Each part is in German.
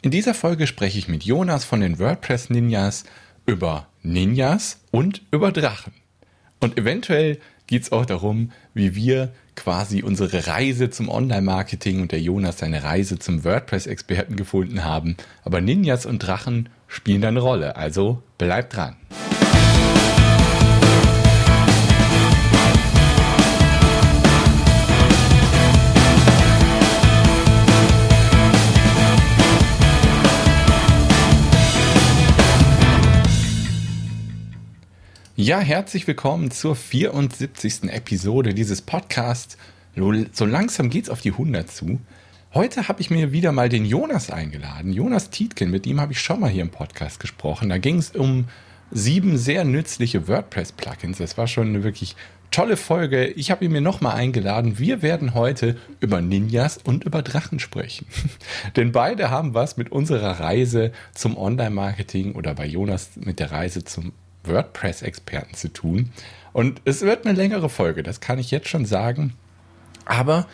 In dieser Folge spreche ich mit Jonas von den WordPress Ninjas über Ninjas und über Drachen. Und eventuell geht es auch darum, wie wir quasi unsere Reise zum Online-Marketing und der Jonas seine Reise zum WordPress-Experten gefunden haben. Aber Ninjas und Drachen spielen da eine Rolle, also bleibt dran. Ja, herzlich willkommen zur 74. Episode dieses Podcasts. So langsam geht's auf die 100 zu. Heute habe ich mir wieder mal den Jonas eingeladen. Jonas Tietgen, mit ihm habe ich schon mal hier im Podcast gesprochen. Da ging es um sieben sehr nützliche WordPress-Plugins. Das war schon eine wirklich tolle Folge. Ich habe ihn mir nochmal eingeladen. Wir werden heute über Ninjas und über Drachen sprechen. Denn beide haben was mit unserer Reise zum Online-Marketing oder bei Jonas mit der Reise zum WordPress-Experten zu tun. Und es wird eine längere Folge, das kann ich jetzt schon sagen. Aber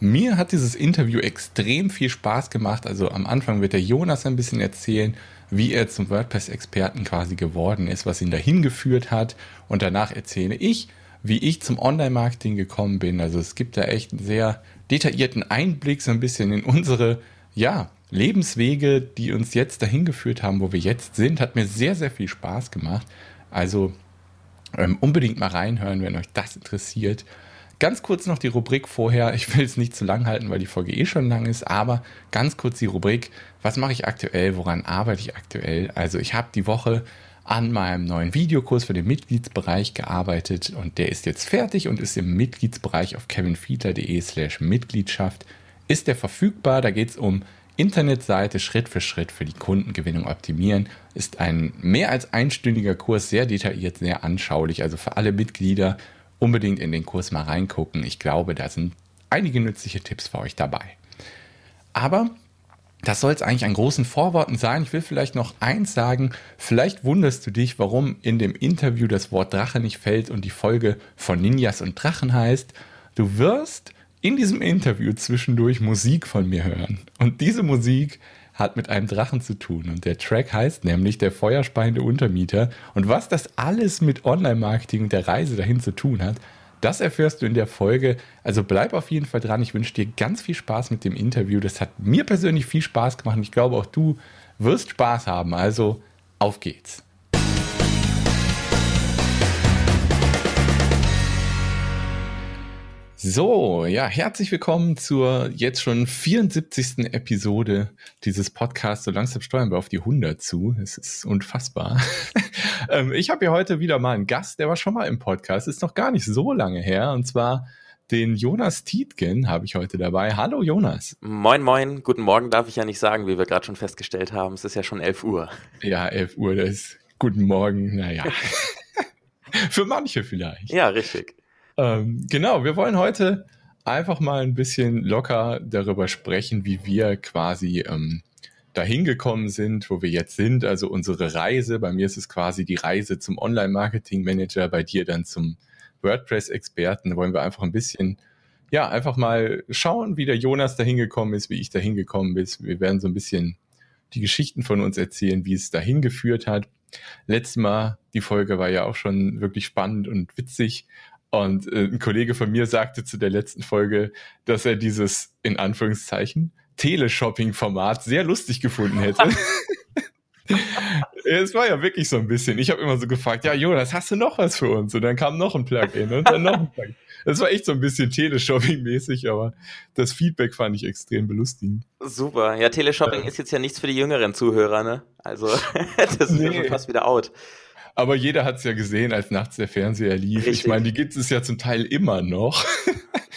mir hat dieses Interview extrem viel Spaß gemacht. Also am Anfang wird der Jonas ein bisschen erzählen, wie er zum WordPress-Experten quasi geworden ist, was ihn dahin geführt hat. Und danach erzähle ich, wie ich zum Online-Marketing gekommen bin. Also es gibt da echt einen sehr detaillierten Einblick so ein bisschen in unsere, ja, Lebenswege, die uns jetzt dahin geführt haben, wo wir jetzt sind. Hat mir sehr, sehr viel Spaß gemacht. Also ähm, unbedingt mal reinhören, wenn euch das interessiert. Ganz kurz noch die Rubrik vorher. Ich will es nicht zu lang halten, weil die Folge eh schon lang ist, aber ganz kurz die Rubrik. Was mache ich aktuell? Woran arbeite ich aktuell? Also ich habe die Woche an meinem neuen Videokurs für den Mitgliedsbereich gearbeitet und der ist jetzt fertig und ist im Mitgliedsbereich auf kevinfiedler.de slash Mitgliedschaft. Ist der verfügbar? Da geht es um Internetseite Schritt für Schritt für die Kundengewinnung optimieren ist ein mehr als einstündiger Kurs, sehr detailliert, sehr anschaulich. Also für alle Mitglieder unbedingt in den Kurs mal reingucken. Ich glaube, da sind einige nützliche Tipps für euch dabei. Aber das soll es eigentlich an großen Vorworten sein. Ich will vielleicht noch eins sagen. Vielleicht wunderst du dich, warum in dem Interview das Wort Drache nicht fällt und die Folge von Ninjas und Drachen heißt. Du wirst in diesem Interview zwischendurch Musik von mir hören. Und diese Musik hat mit einem Drachen zu tun. Und der Track heißt nämlich der feuerspeiende Untermieter. Und was das alles mit Online-Marketing und der Reise dahin zu tun hat, das erfährst du in der Folge. Also bleib auf jeden Fall dran. Ich wünsche dir ganz viel Spaß mit dem Interview. Das hat mir persönlich viel Spaß gemacht und ich glaube auch du wirst Spaß haben. Also auf geht's. So, ja, herzlich willkommen zur jetzt schon 74. Episode dieses Podcasts. So langsam steuern wir auf die 100 zu. Es ist unfassbar. Ähm, ich habe hier heute wieder mal einen Gast, der war schon mal im Podcast, ist noch gar nicht so lange her. Und zwar den Jonas Tietgen habe ich heute dabei. Hallo Jonas. Moin, moin. Guten Morgen darf ich ja nicht sagen, wie wir gerade schon festgestellt haben. Es ist ja schon 11 Uhr. Ja, 11 Uhr, das ist guten Morgen. Naja. Für manche vielleicht. Ja, richtig. Ähm, genau, wir wollen heute einfach mal ein bisschen locker darüber sprechen, wie wir quasi ähm, dahin gekommen sind, wo wir jetzt sind. Also unsere Reise. Bei mir ist es quasi die Reise zum Online-Marketing-Manager, bei dir dann zum WordPress-Experten. Da wollen wir einfach ein bisschen, ja, einfach mal schauen, wie der Jonas dahin gekommen ist, wie ich dahin gekommen bin. Wir werden so ein bisschen die Geschichten von uns erzählen, wie es dahin geführt hat. Letztes Mal, die Folge war ja auch schon wirklich spannend und witzig. Und äh, ein Kollege von mir sagte zu der letzten Folge, dass er dieses, in Anführungszeichen, Teleshopping-Format sehr lustig gefunden hätte. es war ja wirklich so ein bisschen. Ich habe immer so gefragt, ja, Jonas, hast du noch was für uns? Und dann kam noch ein Plugin und dann noch ein Plugin. Es war echt so ein bisschen Teleshopping-mäßig, aber das Feedback fand ich extrem belustigend. Super. Ja, Teleshopping ja. ist jetzt ja nichts für die jüngeren Zuhörer, ne? Also, das ist nee. ja schon fast wieder out. Aber jeder hat es ja gesehen, als nachts der Fernseher lief. Richtig. Ich meine, die gibt es ja zum Teil immer noch.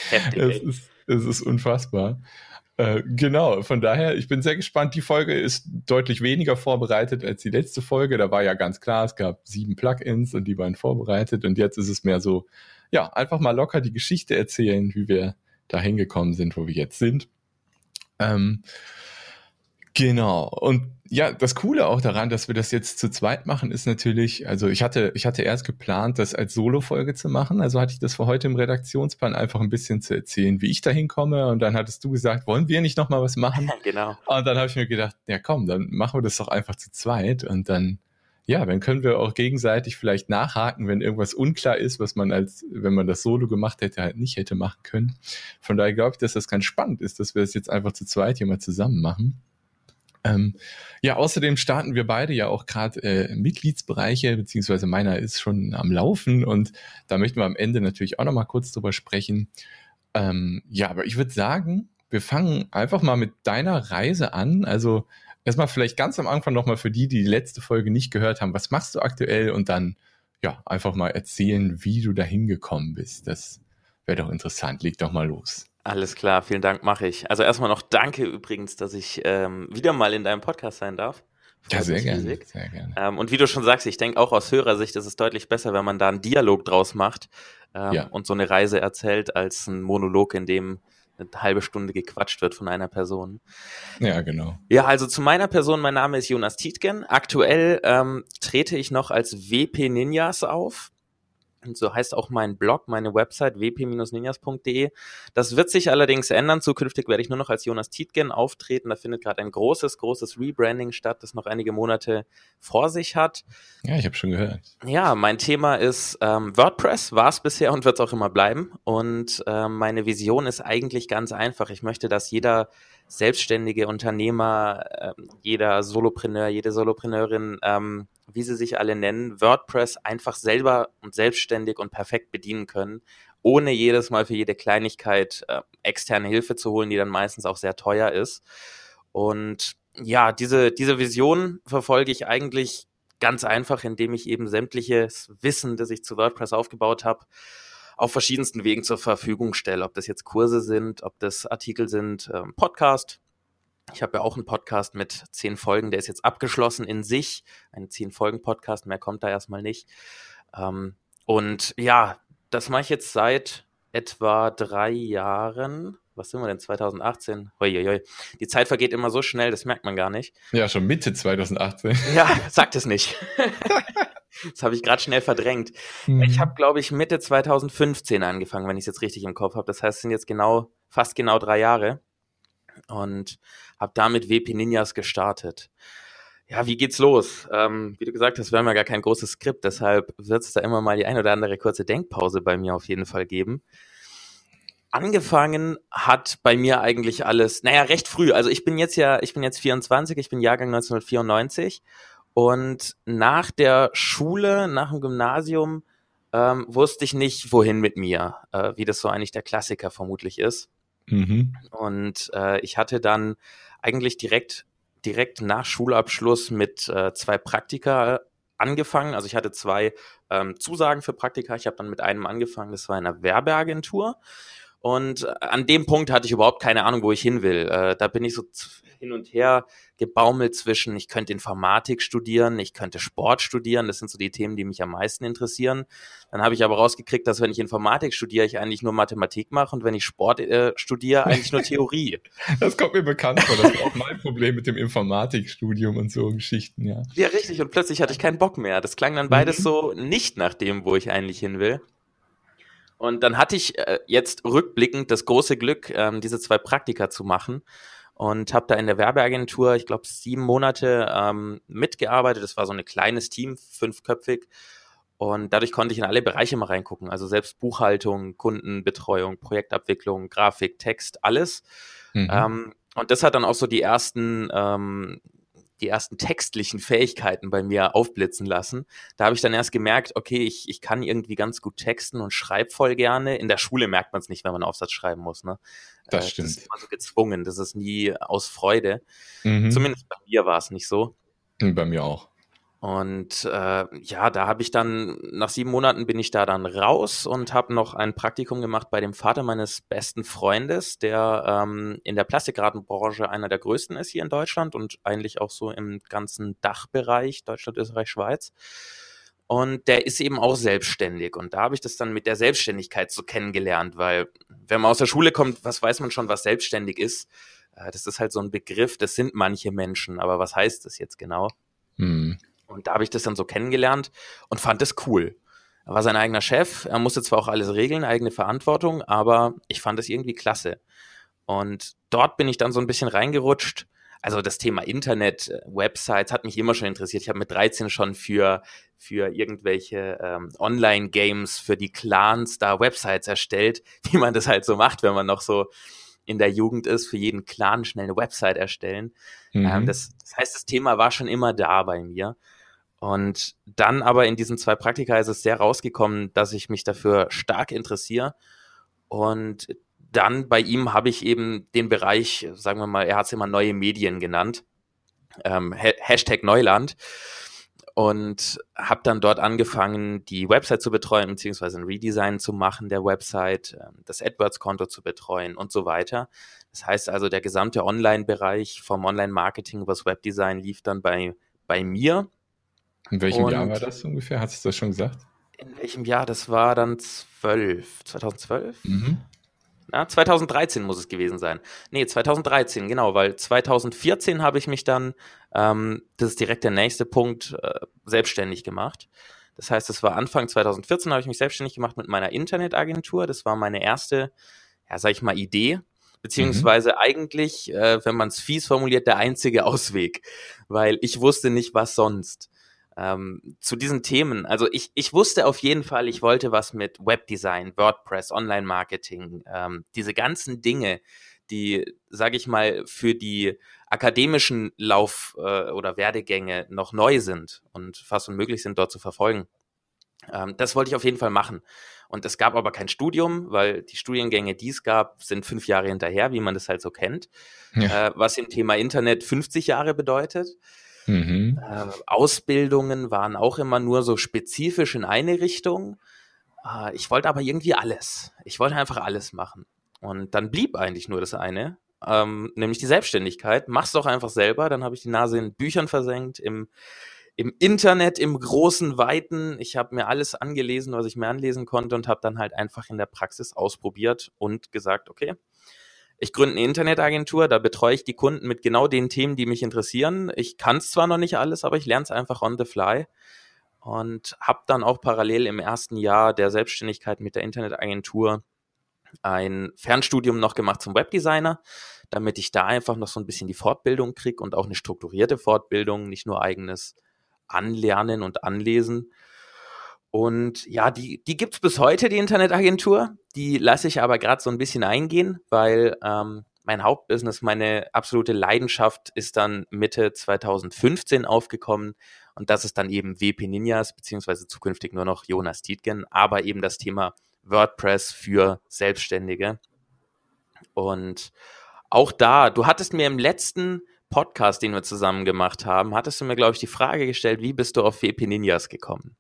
Heftig, es, ist, es ist unfassbar. Äh, genau, von daher, ich bin sehr gespannt. Die Folge ist deutlich weniger vorbereitet als die letzte Folge. Da war ja ganz klar, es gab sieben Plugins und die waren vorbereitet. Und jetzt ist es mehr so, ja, einfach mal locker die Geschichte erzählen, wie wir da hingekommen sind, wo wir jetzt sind. Ähm, Genau. Und ja, das Coole auch daran, dass wir das jetzt zu zweit machen, ist natürlich, also ich hatte, ich hatte erst geplant, das als Solo-Folge zu machen. Also hatte ich das für heute im Redaktionsplan einfach ein bisschen zu erzählen, wie ich da hinkomme. Und dann hattest du gesagt, wollen wir nicht nochmal was machen? genau. Und dann habe ich mir gedacht, ja komm, dann machen wir das doch einfach zu zweit. Und dann, ja, dann können wir auch gegenseitig vielleicht nachhaken, wenn irgendwas unklar ist, was man als, wenn man das Solo gemacht hätte, halt nicht hätte machen können. Von daher glaube ich, dass das ganz spannend ist, dass wir das jetzt einfach zu zweit hier mal zusammen machen. Ähm, ja, außerdem starten wir beide ja auch gerade äh, Mitgliedsbereiche, beziehungsweise meiner ist schon am Laufen und da möchten wir am Ende natürlich auch nochmal kurz drüber sprechen. Ähm, ja, aber ich würde sagen, wir fangen einfach mal mit deiner Reise an. Also erstmal vielleicht ganz am Anfang nochmal für die, die die letzte Folge nicht gehört haben, was machst du aktuell und dann ja einfach mal erzählen, wie du da hingekommen bist. Das wäre doch interessant. Leg doch mal los. Alles klar, vielen Dank, mache ich. Also erstmal noch danke übrigens, dass ich ähm, wieder mal in deinem Podcast sein darf. Ja, sehr gerne, sehr gerne. Ähm, und wie du schon sagst, ich denke auch aus Hörersicht ist es deutlich besser, wenn man da einen Dialog draus macht ähm, ja. und so eine Reise erzählt, als ein Monolog, in dem eine halbe Stunde gequatscht wird von einer Person. Ja, genau. Ja, also zu meiner Person, mein Name ist Jonas Tietgen. Aktuell ähm, trete ich noch als WP Ninjas auf. Und so heißt auch mein Blog, meine Website wp-ninjas.de. Das wird sich allerdings ändern. Zukünftig werde ich nur noch als Jonas Tietgen auftreten. Da findet gerade ein großes, großes Rebranding statt, das noch einige Monate vor sich hat. Ja, ich habe schon gehört. Ja, mein Thema ist ähm, WordPress, war es bisher und wird es auch immer bleiben. Und ähm, meine Vision ist eigentlich ganz einfach. Ich möchte, dass jeder selbstständige Unternehmer, äh, jeder Solopreneur, jede Solopreneurin ähm, wie sie sich alle nennen, WordPress einfach selber und selbstständig und perfekt bedienen können, ohne jedes Mal für jede Kleinigkeit äh, externe Hilfe zu holen, die dann meistens auch sehr teuer ist. Und ja, diese, diese Vision verfolge ich eigentlich ganz einfach, indem ich eben sämtliches Wissen, das ich zu WordPress aufgebaut habe, auf verschiedensten Wegen zur Verfügung stelle. Ob das jetzt Kurse sind, ob das Artikel sind, ähm, Podcast, ich habe ja auch einen Podcast mit zehn Folgen, der ist jetzt abgeschlossen in sich. Ein zehn Folgen Podcast, mehr kommt da erstmal nicht. Ähm, und ja, das mache ich jetzt seit etwa drei Jahren. Was sind wir denn? 2018? Uiuiui. Die Zeit vergeht immer so schnell, das merkt man gar nicht. Ja, schon Mitte 2018. Ja, sagt es nicht. das habe ich gerade schnell verdrängt. Mhm. Ich habe, glaube ich, Mitte 2015 angefangen, wenn ich es jetzt richtig im Kopf habe. Das heißt, es sind jetzt genau, fast genau drei Jahre und habe damit WP Ninjas gestartet. Ja, wie geht's los? Ähm, wie du gesagt hast, wir haben ja gar kein großes Skript, deshalb wird es da immer mal die ein oder andere kurze Denkpause bei mir auf jeden Fall geben. Angefangen hat bei mir eigentlich alles, naja, recht früh. Also ich bin jetzt ja, ich bin jetzt 24, ich bin Jahrgang 1994 und nach der Schule, nach dem Gymnasium, ähm, wusste ich nicht, wohin mit mir, äh, wie das so eigentlich der Klassiker vermutlich ist. Mhm. Und äh, ich hatte dann eigentlich direkt, direkt nach Schulabschluss mit äh, zwei Praktika angefangen. Also ich hatte zwei ähm, Zusagen für Praktika. Ich habe dann mit einem angefangen, das war in einer Werbeagentur. Und äh, an dem Punkt hatte ich überhaupt keine Ahnung, wo ich hin will. Äh, da bin ich so hin und her gebaumelt zwischen, ich könnte Informatik studieren, ich könnte Sport studieren. Das sind so die Themen, die mich am meisten interessieren. Dann habe ich aber rausgekriegt, dass wenn ich Informatik studiere, ich eigentlich nur Mathematik mache und wenn ich Sport äh, studiere, eigentlich nur Theorie. Das kommt mir bekannt vor. Das ist auch mein Problem mit dem Informatikstudium und so Geschichten, ja. Ja, richtig. Und plötzlich hatte ich keinen Bock mehr. Das klang dann beides mhm. so nicht nach dem, wo ich eigentlich hin will. Und dann hatte ich äh, jetzt rückblickend das große Glück, ähm, diese zwei Praktika zu machen und habe da in der Werbeagentur, ich glaube, sieben Monate ähm, mitgearbeitet. Das war so ein kleines Team, fünfköpfig. Und dadurch konnte ich in alle Bereiche mal reingucken. Also selbst Buchhaltung, Kundenbetreuung, Projektabwicklung, Grafik, Text, alles. Mhm. Ähm, und das hat dann auch so die ersten ähm, die ersten textlichen Fähigkeiten bei mir aufblitzen lassen. Da habe ich dann erst gemerkt, okay, ich, ich kann irgendwie ganz gut texten und schreibe voll gerne. In der Schule merkt man es nicht, wenn man einen Aufsatz schreiben muss. Ne? Das äh, stimmt. Das ist immer so gezwungen, das ist nie aus Freude. Mhm. Zumindest bei mir war es nicht so. Bei mir auch. Und äh, ja, da habe ich dann, nach sieben Monaten bin ich da dann raus und habe noch ein Praktikum gemacht bei dem Vater meines besten Freundes, der ähm, in der Plastikratenbranche einer der größten ist hier in Deutschland und eigentlich auch so im ganzen Dachbereich Deutschland, Österreich, Schweiz. Und der ist eben auch selbstständig. Und da habe ich das dann mit der Selbstständigkeit so kennengelernt, weil wenn man aus der Schule kommt, was weiß man schon, was selbstständig ist? Äh, das ist halt so ein Begriff, das sind manche Menschen, aber was heißt das jetzt genau? Mhm. Und da habe ich das dann so kennengelernt und fand das cool. Er war sein eigener Chef, er musste zwar auch alles regeln, eigene Verantwortung, aber ich fand es irgendwie klasse. Und dort bin ich dann so ein bisschen reingerutscht. Also das Thema Internet, äh, Websites hat mich immer schon interessiert. Ich habe mit 13 schon für, für irgendwelche ähm, Online-Games, für die Clans da Websites erstellt, wie man das halt so macht, wenn man noch so in der Jugend ist, für jeden Clan schnell eine Website erstellen. Mhm. Ähm, das, das heißt, das Thema war schon immer da bei mir. Und dann aber in diesen zwei Praktika ist es sehr rausgekommen, dass ich mich dafür stark interessiere. Und dann bei ihm habe ich eben den Bereich, sagen wir mal, er hat es immer neue Medien genannt, ähm, Hashtag Neuland. Und habe dann dort angefangen, die Website zu betreuen, beziehungsweise ein Redesign zu machen der Website, ähm, das AdWords-Konto zu betreuen und so weiter. Das heißt also, der gesamte Online-Bereich vom Online-Marketing übers Webdesign lief dann bei, bei mir in welchem und Jahr war das ungefähr? Hast du das schon gesagt? In welchem Jahr? Das war dann 12. 2012? Mhm. Na, 2013 muss es gewesen sein. Nee, 2013, genau, weil 2014 habe ich mich dann, ähm, das ist direkt der nächste Punkt, äh, selbstständig gemacht. Das heißt, es war Anfang 2014, habe ich mich selbstständig gemacht mit meiner Internetagentur. Das war meine erste, ja, sag ich mal, Idee. Beziehungsweise mhm. eigentlich, äh, wenn man es fies formuliert, der einzige Ausweg. Weil ich wusste nicht, was sonst ähm, zu diesen Themen. Also ich, ich wusste auf jeden Fall, ich wollte was mit Webdesign, WordPress, Online-Marketing, ähm, diese ganzen Dinge, die, sage ich mal, für die akademischen Lauf- äh, oder Werdegänge noch neu sind und fast unmöglich sind, dort zu verfolgen. Ähm, das wollte ich auf jeden Fall machen. Und es gab aber kein Studium, weil die Studiengänge, die es gab, sind fünf Jahre hinterher, wie man das halt so kennt. Ja. Äh, was im Thema Internet 50 Jahre bedeutet. Mhm. Äh, Ausbildungen waren auch immer nur so spezifisch in eine Richtung. Äh, ich wollte aber irgendwie alles. Ich wollte einfach alles machen. Und dann blieb eigentlich nur das eine, ähm, nämlich die Selbstständigkeit. Mach's doch einfach selber. Dann habe ich die Nase in Büchern versenkt, im, im Internet, im großen, weiten. Ich habe mir alles angelesen, was ich mir anlesen konnte und habe dann halt einfach in der Praxis ausprobiert und gesagt, okay, ich gründe eine Internetagentur, da betreue ich die Kunden mit genau den Themen, die mich interessieren. Ich kann es zwar noch nicht alles, aber ich lerne es einfach on the fly und habe dann auch parallel im ersten Jahr der Selbstständigkeit mit der Internetagentur ein Fernstudium noch gemacht zum Webdesigner, damit ich da einfach noch so ein bisschen die Fortbildung kriege und auch eine strukturierte Fortbildung, nicht nur eigenes Anlernen und Anlesen. Und ja, die, die gibt es bis heute, die Internetagentur. Die lasse ich aber gerade so ein bisschen eingehen, weil ähm, mein Hauptbusiness, meine absolute Leidenschaft ist dann Mitte 2015 aufgekommen. Und das ist dann eben WP Ninjas, beziehungsweise zukünftig nur noch Jonas Tietgen, aber eben das Thema WordPress für Selbstständige. Und auch da, du hattest mir im letzten Podcast, den wir zusammen gemacht haben, hattest du mir, glaube ich, die Frage gestellt, wie bist du auf WP Ninjas gekommen?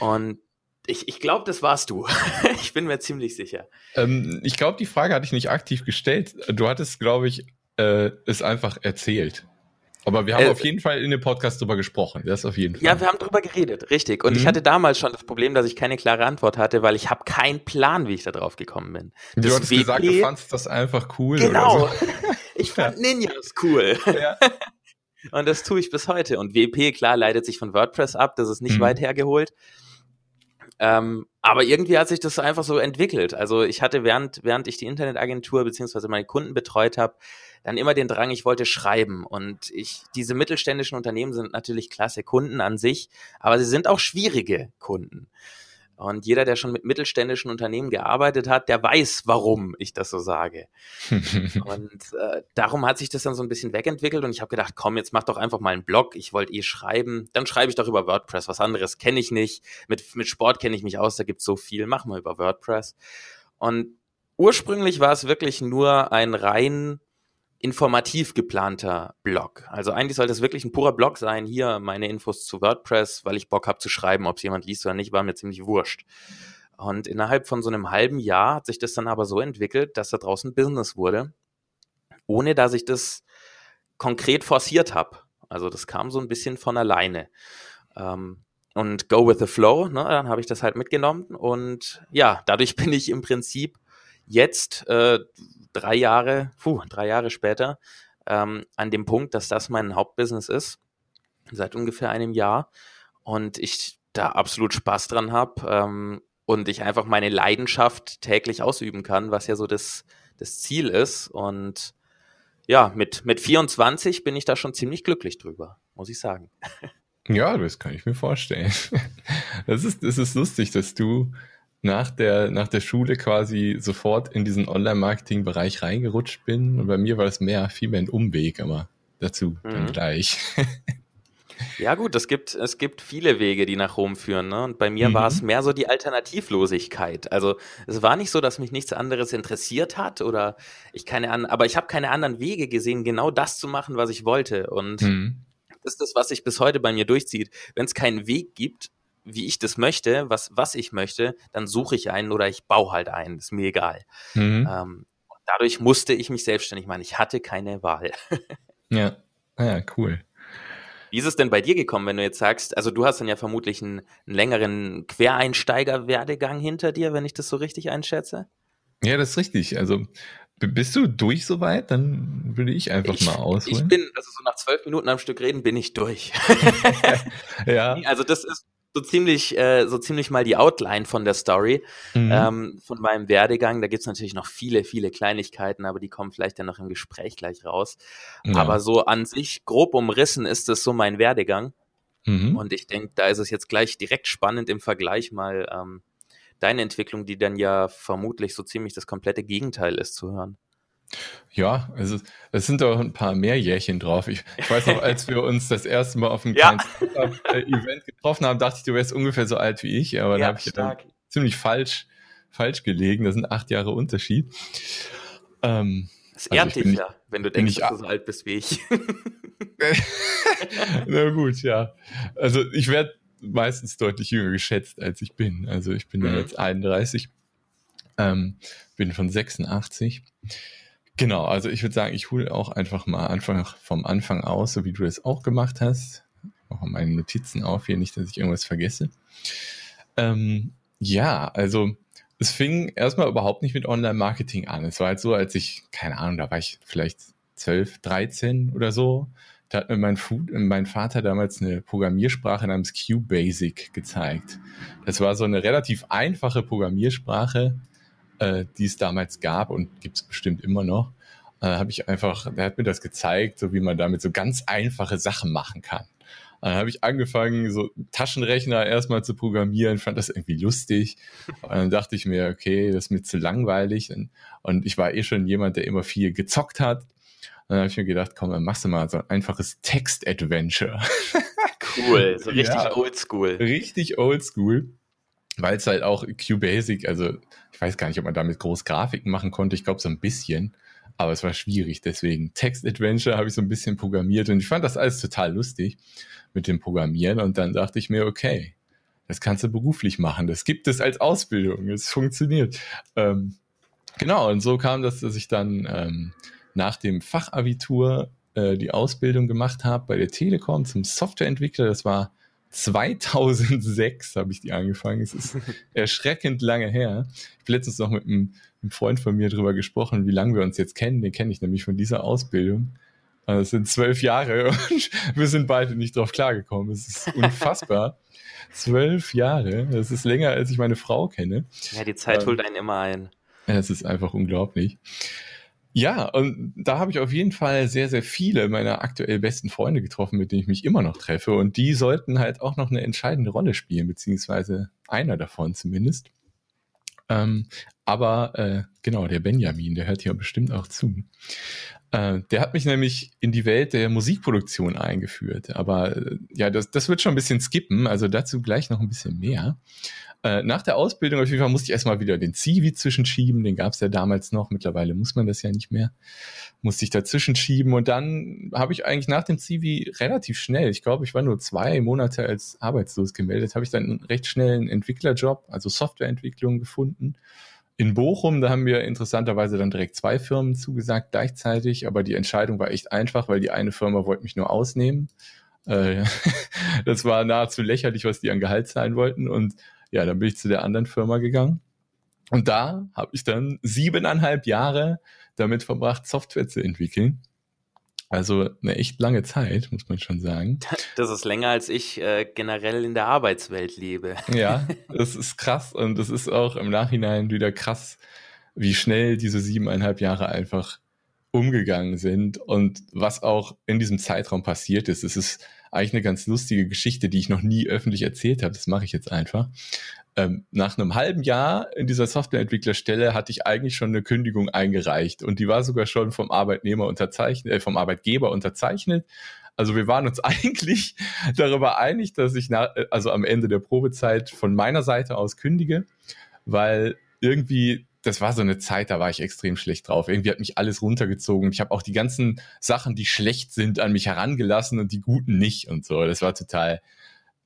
Und ich, ich glaube, das warst du. ich bin mir ziemlich sicher. Ähm, ich glaube, die Frage hatte ich nicht aktiv gestellt. Du hattest, glaube ich, äh, es einfach erzählt. Aber wir haben äh, auf jeden Fall in dem Podcast drüber gesprochen. Das auf jeden Fall. Ja, wir haben drüber geredet, richtig. Und mhm. ich hatte damals schon das Problem, dass ich keine klare Antwort hatte, weil ich habe keinen Plan, wie ich da drauf gekommen bin. Das du hattest WP, gesagt, du fandest das einfach cool. Genau. So. ich fand Ninjas cool. Ja. Und das tue ich bis heute. Und WP, klar, leitet sich von WordPress ab, das ist nicht mhm. weit hergeholt. Ähm, aber irgendwie hat sich das einfach so entwickelt. Also ich hatte, während, während ich die Internetagentur beziehungsweise meine Kunden betreut habe, dann immer den Drang, ich wollte schreiben. Und ich, diese mittelständischen Unternehmen sind natürlich klasse Kunden an sich, aber sie sind auch schwierige Kunden. Und jeder, der schon mit mittelständischen Unternehmen gearbeitet hat, der weiß, warum ich das so sage. und äh, darum hat sich das dann so ein bisschen wegentwickelt und ich habe gedacht, komm, jetzt mach doch einfach mal einen Blog. Ich wollte eh schreiben. Dann schreibe ich doch über WordPress. Was anderes kenne ich nicht. Mit, mit Sport kenne ich mich aus, da gibt's so viel. Mach mal über WordPress. Und ursprünglich war es wirklich nur ein rein informativ geplanter Blog. Also eigentlich sollte es wirklich ein purer Blog sein. Hier meine Infos zu WordPress, weil ich Bock habe zu schreiben, ob es jemand liest oder nicht, war mir ziemlich wurscht. Und innerhalb von so einem halben Jahr hat sich das dann aber so entwickelt, dass da draußen Business wurde, ohne dass ich das konkret forciert habe. Also das kam so ein bisschen von alleine. Ähm, und go with the flow, ne, dann habe ich das halt mitgenommen und ja, dadurch bin ich im Prinzip jetzt, äh, drei Jahre, puh, drei Jahre später, ähm, an dem Punkt, dass das mein Hauptbusiness ist, seit ungefähr einem Jahr. Und ich da absolut Spaß dran habe ähm, und ich einfach meine Leidenschaft täglich ausüben kann, was ja so das, das Ziel ist. Und ja, mit, mit 24 bin ich da schon ziemlich glücklich drüber, muss ich sagen. Ja, das kann ich mir vorstellen. Das ist, das ist lustig, dass du nach der, nach der Schule quasi sofort in diesen Online-Marketing-Bereich reingerutscht bin. Und bei mir war das mehr, viel mehr ein Umweg, aber dazu mhm. dann gleich. Ja, gut, es gibt, es gibt viele Wege, die nach Rom führen. Ne? Und bei mir mhm. war es mehr so die Alternativlosigkeit. Also es war nicht so, dass mich nichts anderes interessiert hat oder ich keine an, aber ich habe keine anderen Wege gesehen, genau das zu machen, was ich wollte. Und mhm. das ist das, was sich bis heute bei mir durchzieht. Wenn es keinen Weg gibt, wie ich das möchte, was, was ich möchte, dann suche ich einen oder ich baue halt einen. Ist mir egal. Mhm. Ähm, dadurch musste ich mich selbstständig machen. Ich hatte keine Wahl. ja, ah ja, cool. Wie ist es denn bei dir gekommen, wenn du jetzt sagst, also du hast dann ja vermutlich einen, einen längeren Quereinsteiger-Werdegang hinter dir, wenn ich das so richtig einschätze? Ja, das ist richtig. Also bist du durch soweit? Dann würde ich einfach ich, mal ausholen. Ich bin, also so nach zwölf Minuten am Stück reden, bin ich durch. ja. Also das ist, so ziemlich, äh, so ziemlich mal die Outline von der Story, mhm. ähm, von meinem Werdegang. Da gibt's natürlich noch viele, viele Kleinigkeiten, aber die kommen vielleicht dann noch im Gespräch gleich raus. Ja. Aber so an sich, grob umrissen, ist das so mein Werdegang. Mhm. Und ich denke, da ist es jetzt gleich direkt spannend im Vergleich mal ähm, deine Entwicklung, die dann ja vermutlich so ziemlich das komplette Gegenteil ist, zu hören. Ja, also es sind doch ein paar mehr Jährchen drauf. Ich, ich weiß noch, als wir uns das erste Mal auf einem ja. kleinen Event getroffen haben, dachte ich, du wärst ungefähr so alt wie ich, aber ja, da habe ich dann ziemlich falsch, falsch gelegen. Das sind acht Jahre Unterschied. Ähm, das also ehrt dich ja, wenn du denkst, dass du so alt bist wie ich. Na gut, ja. Also ich werde meistens deutlich jünger geschätzt, als ich bin. Also ich bin mhm. jetzt 31, ähm, bin von 86. Genau, also ich würde sagen, ich hole auch einfach mal einfach vom Anfang aus, so wie du das auch gemacht hast. Ich mache meine Notizen auf hier, nicht, dass ich irgendwas vergesse. Ähm, ja, also es fing erstmal überhaupt nicht mit Online-Marketing an. Es war halt so, als ich, keine Ahnung, da war ich vielleicht 12, 13 oder so. Da hat mir mein, Food, mein Vater damals eine Programmiersprache namens QBasic gezeigt. Das war so eine relativ einfache Programmiersprache, äh, die es damals gab und gibt es bestimmt immer noch, äh, habe ich einfach, der hat mir das gezeigt, so wie man damit so ganz einfache Sachen machen kann. Dann habe ich angefangen, so Taschenrechner erstmal zu programmieren, fand das irgendwie lustig. Und dann dachte ich mir, okay, das ist mir zu langweilig. Und, und ich war eh schon jemand, der immer viel gezockt hat. Und dann habe ich mir gedacht, komm, dann machst du mal so ein einfaches Text-Adventure. Cool, so richtig ja, oldschool. Richtig oldschool weil es halt auch QBasic, also ich weiß gar nicht, ob man damit groß Grafiken machen konnte, ich glaube so ein bisschen, aber es war schwierig, deswegen Text Adventure habe ich so ein bisschen programmiert und ich fand das alles total lustig mit dem Programmieren. Und dann dachte ich mir, okay, das kannst du beruflich machen, das gibt es als Ausbildung, es funktioniert. Ähm, genau, und so kam das, dass ich dann ähm, nach dem Fachabitur äh, die Ausbildung gemacht habe bei der Telekom zum Softwareentwickler, das war 2006 habe ich die angefangen. Es ist erschreckend lange her. Ich habe letztens noch mit einem, einem, Freund von mir drüber gesprochen, wie lange wir uns jetzt kennen. Den kenne ich nämlich von dieser Ausbildung. Das also sind zwölf Jahre und wir sind beide nicht drauf klargekommen. Es ist unfassbar. zwölf Jahre. Das ist länger, als ich meine Frau kenne. Ja, die Zeit ähm, holt einen immer ein. Es ist einfach unglaublich. Ja, und da habe ich auf jeden Fall sehr, sehr viele meiner aktuell besten Freunde getroffen, mit denen ich mich immer noch treffe. Und die sollten halt auch noch eine entscheidende Rolle spielen, beziehungsweise einer davon zumindest. Ähm, aber äh, genau, der Benjamin, der hört hier bestimmt auch zu. Äh, der hat mich nämlich in die Welt der Musikproduktion eingeführt. Aber äh, ja, das, das wird schon ein bisschen skippen, also dazu gleich noch ein bisschen mehr. Äh, nach der Ausbildung auf jeden Fall musste ich erstmal wieder den Zivi zwischenschieben, den gab es ja damals noch, mittlerweile muss man das ja nicht mehr. Musste ich dazwischen schieben und dann habe ich eigentlich nach dem Zivi relativ schnell, ich glaube, ich war nur zwei Monate als arbeitslos gemeldet, habe ich dann einen recht schnellen Entwicklerjob, also Softwareentwicklung gefunden. In Bochum, da haben wir interessanterweise dann direkt zwei Firmen zugesagt gleichzeitig, aber die Entscheidung war echt einfach, weil die eine Firma wollte mich nur ausnehmen. Äh, das war nahezu lächerlich, was die an Gehalt zahlen wollten und ja, dann bin ich zu der anderen Firma gegangen Und da habe ich dann siebeneinhalb Jahre damit verbracht, Software zu entwickeln. Also eine echt lange Zeit, muss man schon sagen. Das ist länger, als ich äh, generell in der Arbeitswelt lebe. Ja, das ist krass und das ist auch im Nachhinein wieder krass, wie schnell diese siebeneinhalb Jahre einfach umgegangen sind und was auch in diesem Zeitraum passiert ist. Es ist eigentlich eine ganz lustige Geschichte, die ich noch nie öffentlich erzählt habe. Das mache ich jetzt einfach. Ähm, nach einem halben Jahr in dieser Softwareentwicklerstelle hatte ich eigentlich schon eine Kündigung eingereicht und die war sogar schon vom Arbeitnehmer unterzeichnet, äh, vom Arbeitgeber unterzeichnet. Also wir waren uns eigentlich darüber einig, dass ich nach, äh, also am Ende der Probezeit von meiner Seite aus kündige, weil irgendwie das war so eine Zeit, da war ich extrem schlecht drauf. Irgendwie hat mich alles runtergezogen. Ich habe auch die ganzen Sachen, die schlecht sind, an mich herangelassen und die guten nicht und so. Das war total,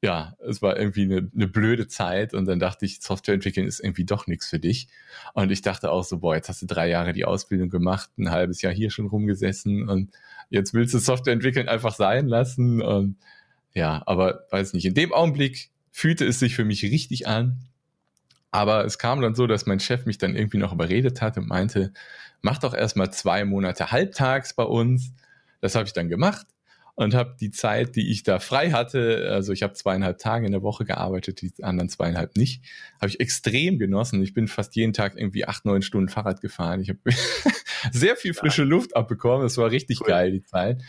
ja, es war irgendwie eine, eine blöde Zeit und dann dachte ich, Software entwickeln ist irgendwie doch nichts für dich. Und ich dachte auch so, boah, jetzt hast du drei Jahre die Ausbildung gemacht, ein halbes Jahr hier schon rumgesessen und jetzt willst du Software entwickeln einfach sein lassen und ja, aber weiß nicht, in dem Augenblick fühlte es sich für mich richtig an aber es kam dann so, dass mein Chef mich dann irgendwie noch überredet hat und meinte, mach doch erstmal zwei Monate halbtags bei uns. Das habe ich dann gemacht und habe die Zeit, die ich da frei hatte, also ich habe zweieinhalb Tage in der Woche gearbeitet, die anderen zweieinhalb nicht, habe ich extrem genossen. Ich bin fast jeden Tag irgendwie acht, neun Stunden Fahrrad gefahren. Ich habe sehr viel frische Luft abbekommen. Das war richtig cool. geil, die Zeit.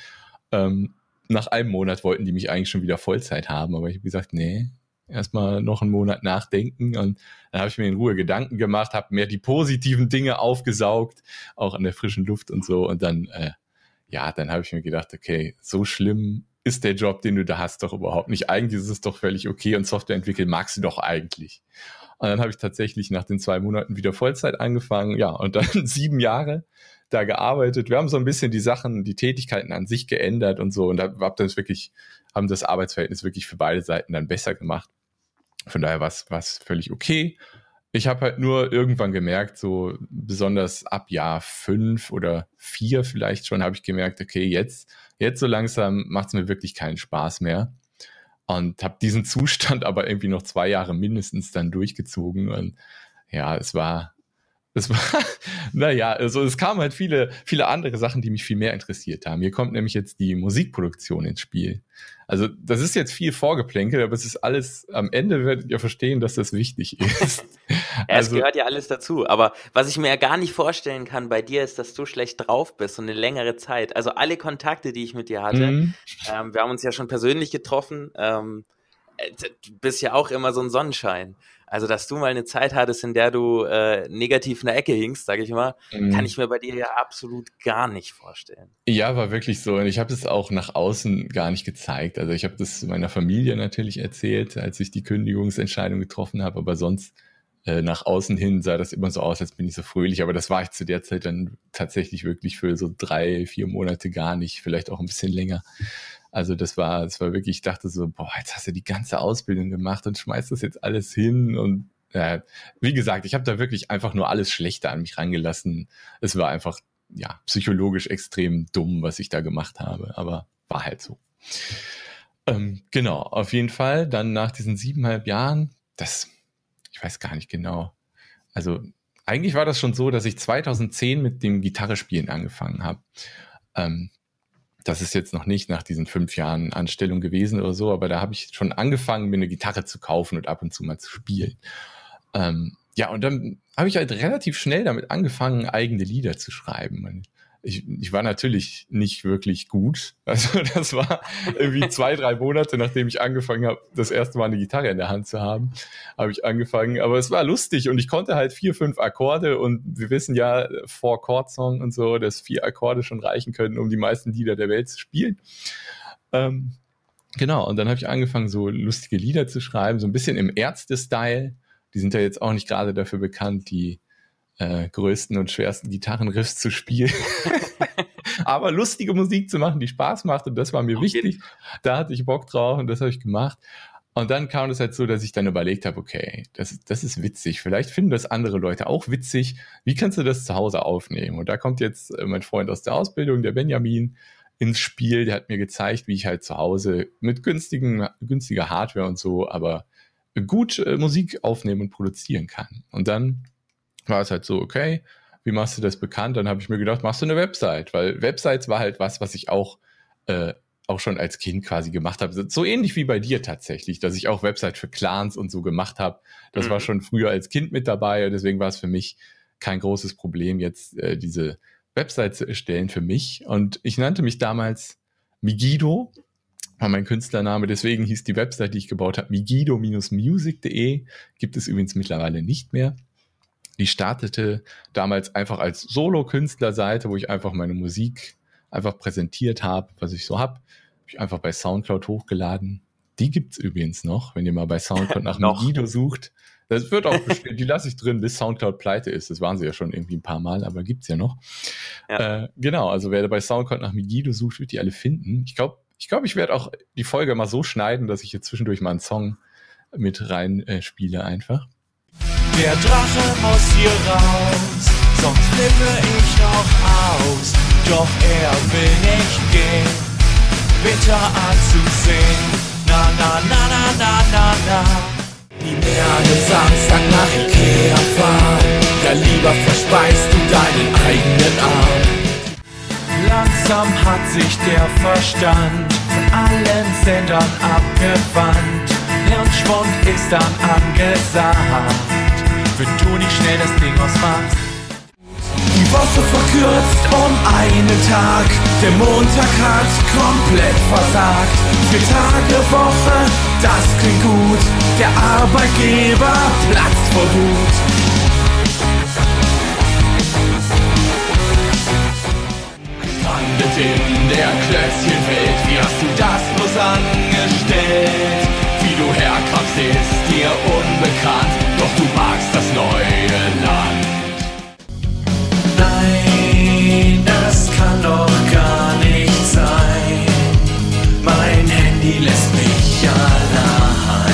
Ähm, nach einem Monat wollten die mich eigentlich schon wieder Vollzeit haben, aber ich habe gesagt, nee, erstmal noch einen Monat nachdenken und dann habe ich mir in Ruhe Gedanken gemacht, habe mehr die positiven Dinge aufgesaugt, auch an der frischen Luft und so und dann, äh, ja, dann habe ich mir gedacht, okay, so schlimm ist der Job, den du da hast, doch überhaupt nicht. Eigentlich ist es doch völlig okay und Software entwickeln magst du doch eigentlich. Und dann habe ich tatsächlich nach den zwei Monaten wieder Vollzeit angefangen, ja, und dann sieben Jahre da gearbeitet. Wir haben so ein bisschen die Sachen, die Tätigkeiten an sich geändert und so und hab das wirklich, haben das Arbeitsverhältnis wirklich für beide Seiten dann besser gemacht. Von daher war es völlig okay. Ich habe halt nur irgendwann gemerkt, so besonders ab Jahr fünf oder vier vielleicht schon, habe ich gemerkt, okay, jetzt, jetzt so langsam macht es mir wirklich keinen Spaß mehr. Und habe diesen Zustand aber irgendwie noch zwei Jahre mindestens dann durchgezogen. Und ja, es war, es war, naja, also es kamen halt viele, viele andere Sachen, die mich viel mehr interessiert haben. Hier kommt nämlich jetzt die Musikproduktion ins Spiel. Also das ist jetzt viel vorgeplänkelt, aber es ist alles, am Ende werdet ihr verstehen, dass das wichtig ist. Ja, also, es gehört ja alles dazu. Aber was ich mir ja gar nicht vorstellen kann bei dir ist, dass du schlecht drauf bist und eine längere Zeit. Also alle Kontakte, die ich mit dir hatte, mhm. ähm, wir haben uns ja schon persönlich getroffen, ähm, äh, du bist ja auch immer so ein Sonnenschein. Also, dass du mal eine Zeit hattest, in der du äh, negativ in der Ecke hingst, sage ich mal, mhm. kann ich mir bei dir ja absolut gar nicht vorstellen. Ja, war wirklich so. Und ich habe es auch nach außen gar nicht gezeigt. Also ich habe das meiner Familie natürlich erzählt, als ich die Kündigungsentscheidung getroffen habe, aber sonst äh, nach außen hin sah das immer so aus, als bin ich so fröhlich. Aber das war ich zu der Zeit dann tatsächlich wirklich für so drei, vier Monate gar nicht, vielleicht auch ein bisschen länger. Also das war, das war wirklich, ich dachte so, boah, jetzt hast du die ganze Ausbildung gemacht und schmeißt das jetzt alles hin und wie gesagt, ich habe da wirklich einfach nur alles Schlechte an mich rangelassen. Es war einfach, ja, psychologisch extrem dumm, was ich da gemacht habe, aber war halt so. Ähm, genau, auf jeden Fall. Dann nach diesen siebeneinhalb Jahren, das, ich weiß gar nicht genau. Also eigentlich war das schon so, dass ich 2010 mit dem Gitarrespielen angefangen habe. Ähm, das ist jetzt noch nicht nach diesen fünf Jahren Anstellung gewesen oder so, aber da habe ich schon angefangen, mir eine Gitarre zu kaufen und ab und zu mal zu spielen. Ähm, ja, und dann habe ich halt relativ schnell damit angefangen, eigene Lieder zu schreiben ich, ich war natürlich nicht wirklich gut. Also das war irgendwie zwei, drei Monate, nachdem ich angefangen habe, das erste Mal eine Gitarre in der Hand zu haben, habe ich angefangen. Aber es war lustig und ich konnte halt vier, fünf Akkorde und wir wissen ja, Four Chord Song und so, dass vier Akkorde schon reichen können, um die meisten Lieder der Welt zu spielen. Ähm, genau, und dann habe ich angefangen, so lustige Lieder zu schreiben, so ein bisschen im Ärzte-Style. Die sind ja jetzt auch nicht gerade dafür bekannt, die äh, größten und schwersten Gitarrenriffs zu spielen. Aber lustige Musik zu machen, die Spaß macht und das war mir okay. wichtig. Da hatte ich Bock drauf und das habe ich gemacht. Und dann kam es halt so, dass ich dann überlegt habe, okay, das, das ist witzig. Vielleicht finden das andere Leute auch witzig. Wie kannst du das zu Hause aufnehmen? Und da kommt jetzt äh, mein Freund aus der Ausbildung, der Benjamin, ins Spiel. Der hat mir gezeigt, wie ich halt zu Hause mit günstigen, günstiger Hardware und so, aber gut äh, Musik aufnehmen und produzieren kann. Und dann war es halt so, okay, wie machst du das bekannt? Dann habe ich mir gedacht, machst du eine Website, weil Websites war halt was, was ich auch äh, auch schon als Kind quasi gemacht habe. So ähnlich wie bei dir tatsächlich, dass ich auch Website für Clans und so gemacht habe. Das mhm. war schon früher als Kind mit dabei. Deswegen war es für mich kein großes Problem, jetzt äh, diese Website zu erstellen für mich. Und ich nannte mich damals Migido, war mein Künstlername. Deswegen hieß die Website, die ich gebaut habe, migido-music.de. Gibt es übrigens mittlerweile nicht mehr. Die startete damals einfach als Solo-Künstlerseite, wo ich einfach meine Musik einfach präsentiert habe, was ich so habe. Habe ich einfach bei Soundcloud hochgeladen. Die gibt's übrigens noch, wenn ihr mal bei Soundcloud nach Megiddo sucht. Das wird auch bestimmt, die lasse ich drin, bis Soundcloud pleite ist. Das waren sie ja schon irgendwie ein paar Mal, aber gibt's ja noch. Ja. Äh, genau, also wer bei Soundcloud nach Megiddo sucht, wird die alle finden. Ich glaube, ich glaube, ich werde auch die Folge mal so schneiden, dass ich hier zwischendurch mal einen Song mit rein äh, spiele einfach. Der Drache muss hier raus, sonst flippe ich noch aus. Doch er will nicht gehen, bitter anzusehen. Na na na na na na na. An einem Samstag nach Ikea fahren, ja lieber verspeist du deinen eigenen Arm. Langsam hat sich der Verstand von allen Sendern abgewandt. Hirnschwund ist dann angesagt, wenn du nicht schnell das Ding ausmachst. Die Woche verkürzt um einen Tag. Der Montag hat komplett versagt. Vier Tage Woche, das klingt gut. Der Arbeitgeber platzt vor Wut. In der Klößchenwelt, wie hast du das bloß angestellt? Du herkommst, ist dir unbekannt, doch du magst das neue Land. Nein, das kann doch gar nicht sein. Mein Handy lässt mich allein.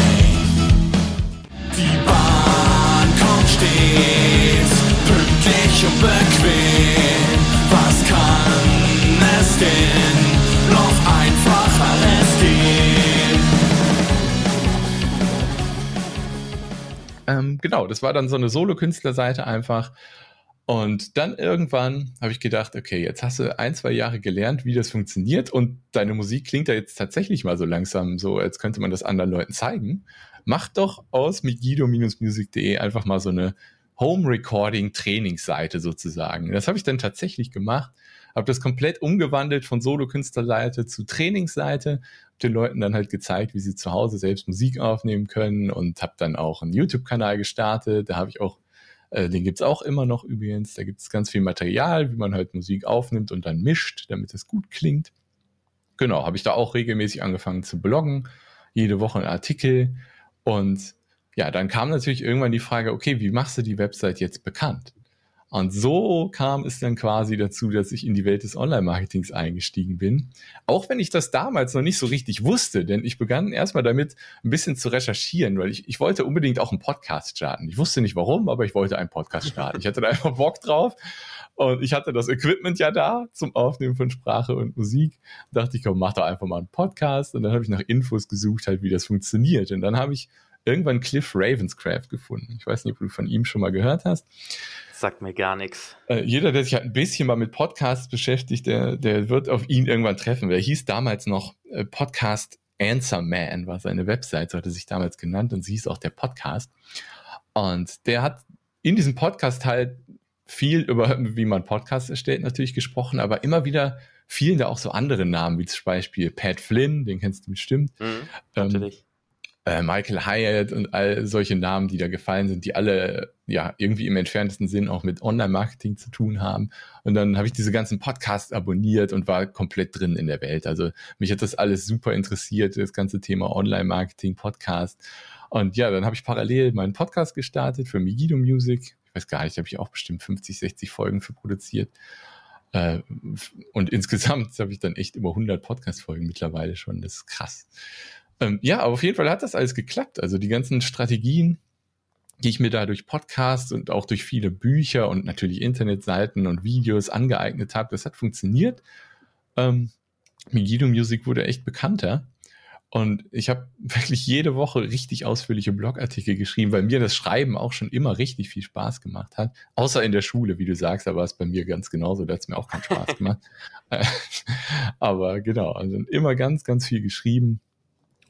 Die Bahn kommt stets pünktlich und bequem. Was kann es denn Ähm, genau, das war dann so eine Solo-Künstlerseite einfach und dann irgendwann habe ich gedacht, okay, jetzt hast du ein, zwei Jahre gelernt, wie das funktioniert und deine Musik klingt ja jetzt tatsächlich mal so langsam so, als könnte man das anderen Leuten zeigen. Mach doch aus migido-music.de einfach mal so eine Home Recording Trainingsseite sozusagen. Das habe ich dann tatsächlich gemacht, habe das komplett umgewandelt von Solo-Künstlerseite zu Trainingsseite, den Leuten dann halt gezeigt, wie sie zu Hause selbst Musik aufnehmen können und habe dann auch einen YouTube-Kanal gestartet. Da habe ich auch äh, den gibt's auch immer noch übrigens. Da gibt's ganz viel Material, wie man halt Musik aufnimmt und dann mischt, damit es gut klingt. Genau, habe ich da auch regelmäßig angefangen zu bloggen, jede Woche ein Artikel. Und ja, dann kam natürlich irgendwann die Frage, okay, wie machst du die Website jetzt bekannt? Und so kam es dann quasi dazu, dass ich in die Welt des Online-Marketings eingestiegen bin. Auch wenn ich das damals noch nicht so richtig wusste, denn ich begann erstmal damit ein bisschen zu recherchieren, weil ich, ich wollte unbedingt auch einen Podcast starten. Ich wusste nicht warum, aber ich wollte einen Podcast starten. Ich hatte da einfach Bock drauf. Und ich hatte das Equipment ja da zum Aufnehmen von Sprache und Musik. Da dachte ich, komm, mach doch einfach mal einen Podcast. Und dann habe ich nach Infos gesucht, halt, wie das funktioniert. Und dann habe ich irgendwann Cliff Ravenscraft gefunden. Ich weiß nicht, ob du von ihm schon mal gehört hast sagt mir gar nichts. Äh, jeder, der sich halt ein bisschen mal mit Podcasts beschäftigt, der, der wird auf ihn irgendwann treffen. Der hieß damals noch äh, Podcast Answer Man, war seine Website, so hat er sich damals genannt und sie hieß auch der Podcast. Und der hat in diesem Podcast halt viel über, wie man Podcasts erstellt, natürlich gesprochen, aber immer wieder fielen da auch so andere Namen, wie zum Beispiel Pat Flynn, den kennst du bestimmt. Mhm, ähm, natürlich. Ähm, äh, Michael Hyatt und all solche Namen, die da gefallen sind, die alle ja irgendwie im entferntesten Sinn auch mit Online-Marketing zu tun haben. Und dann habe ich diese ganzen Podcasts abonniert und war komplett drin in der Welt. Also mich hat das alles super interessiert, das ganze Thema Online-Marketing, Podcast. Und ja, dann habe ich parallel meinen Podcast gestartet für Megiddo Music. Ich weiß gar nicht, habe ich auch bestimmt 50, 60 Folgen für produziert. Äh, und insgesamt habe ich dann echt über 100 Podcast-Folgen mittlerweile schon. Das ist krass. Ähm, ja, aber auf jeden Fall hat das alles geklappt. Also die ganzen Strategien, die ich mir da durch Podcasts und auch durch viele Bücher und natürlich Internetseiten und Videos angeeignet habe, das hat funktioniert. Ähm, Megiddo Music wurde echt bekannter. Und ich habe wirklich jede Woche richtig ausführliche Blogartikel geschrieben, weil mir das Schreiben auch schon immer richtig viel Spaß gemacht hat. Außer in der Schule, wie du sagst, da war es bei mir ganz genauso, da hat es mir auch keinen Spaß gemacht. Aber genau, also immer ganz, ganz viel geschrieben.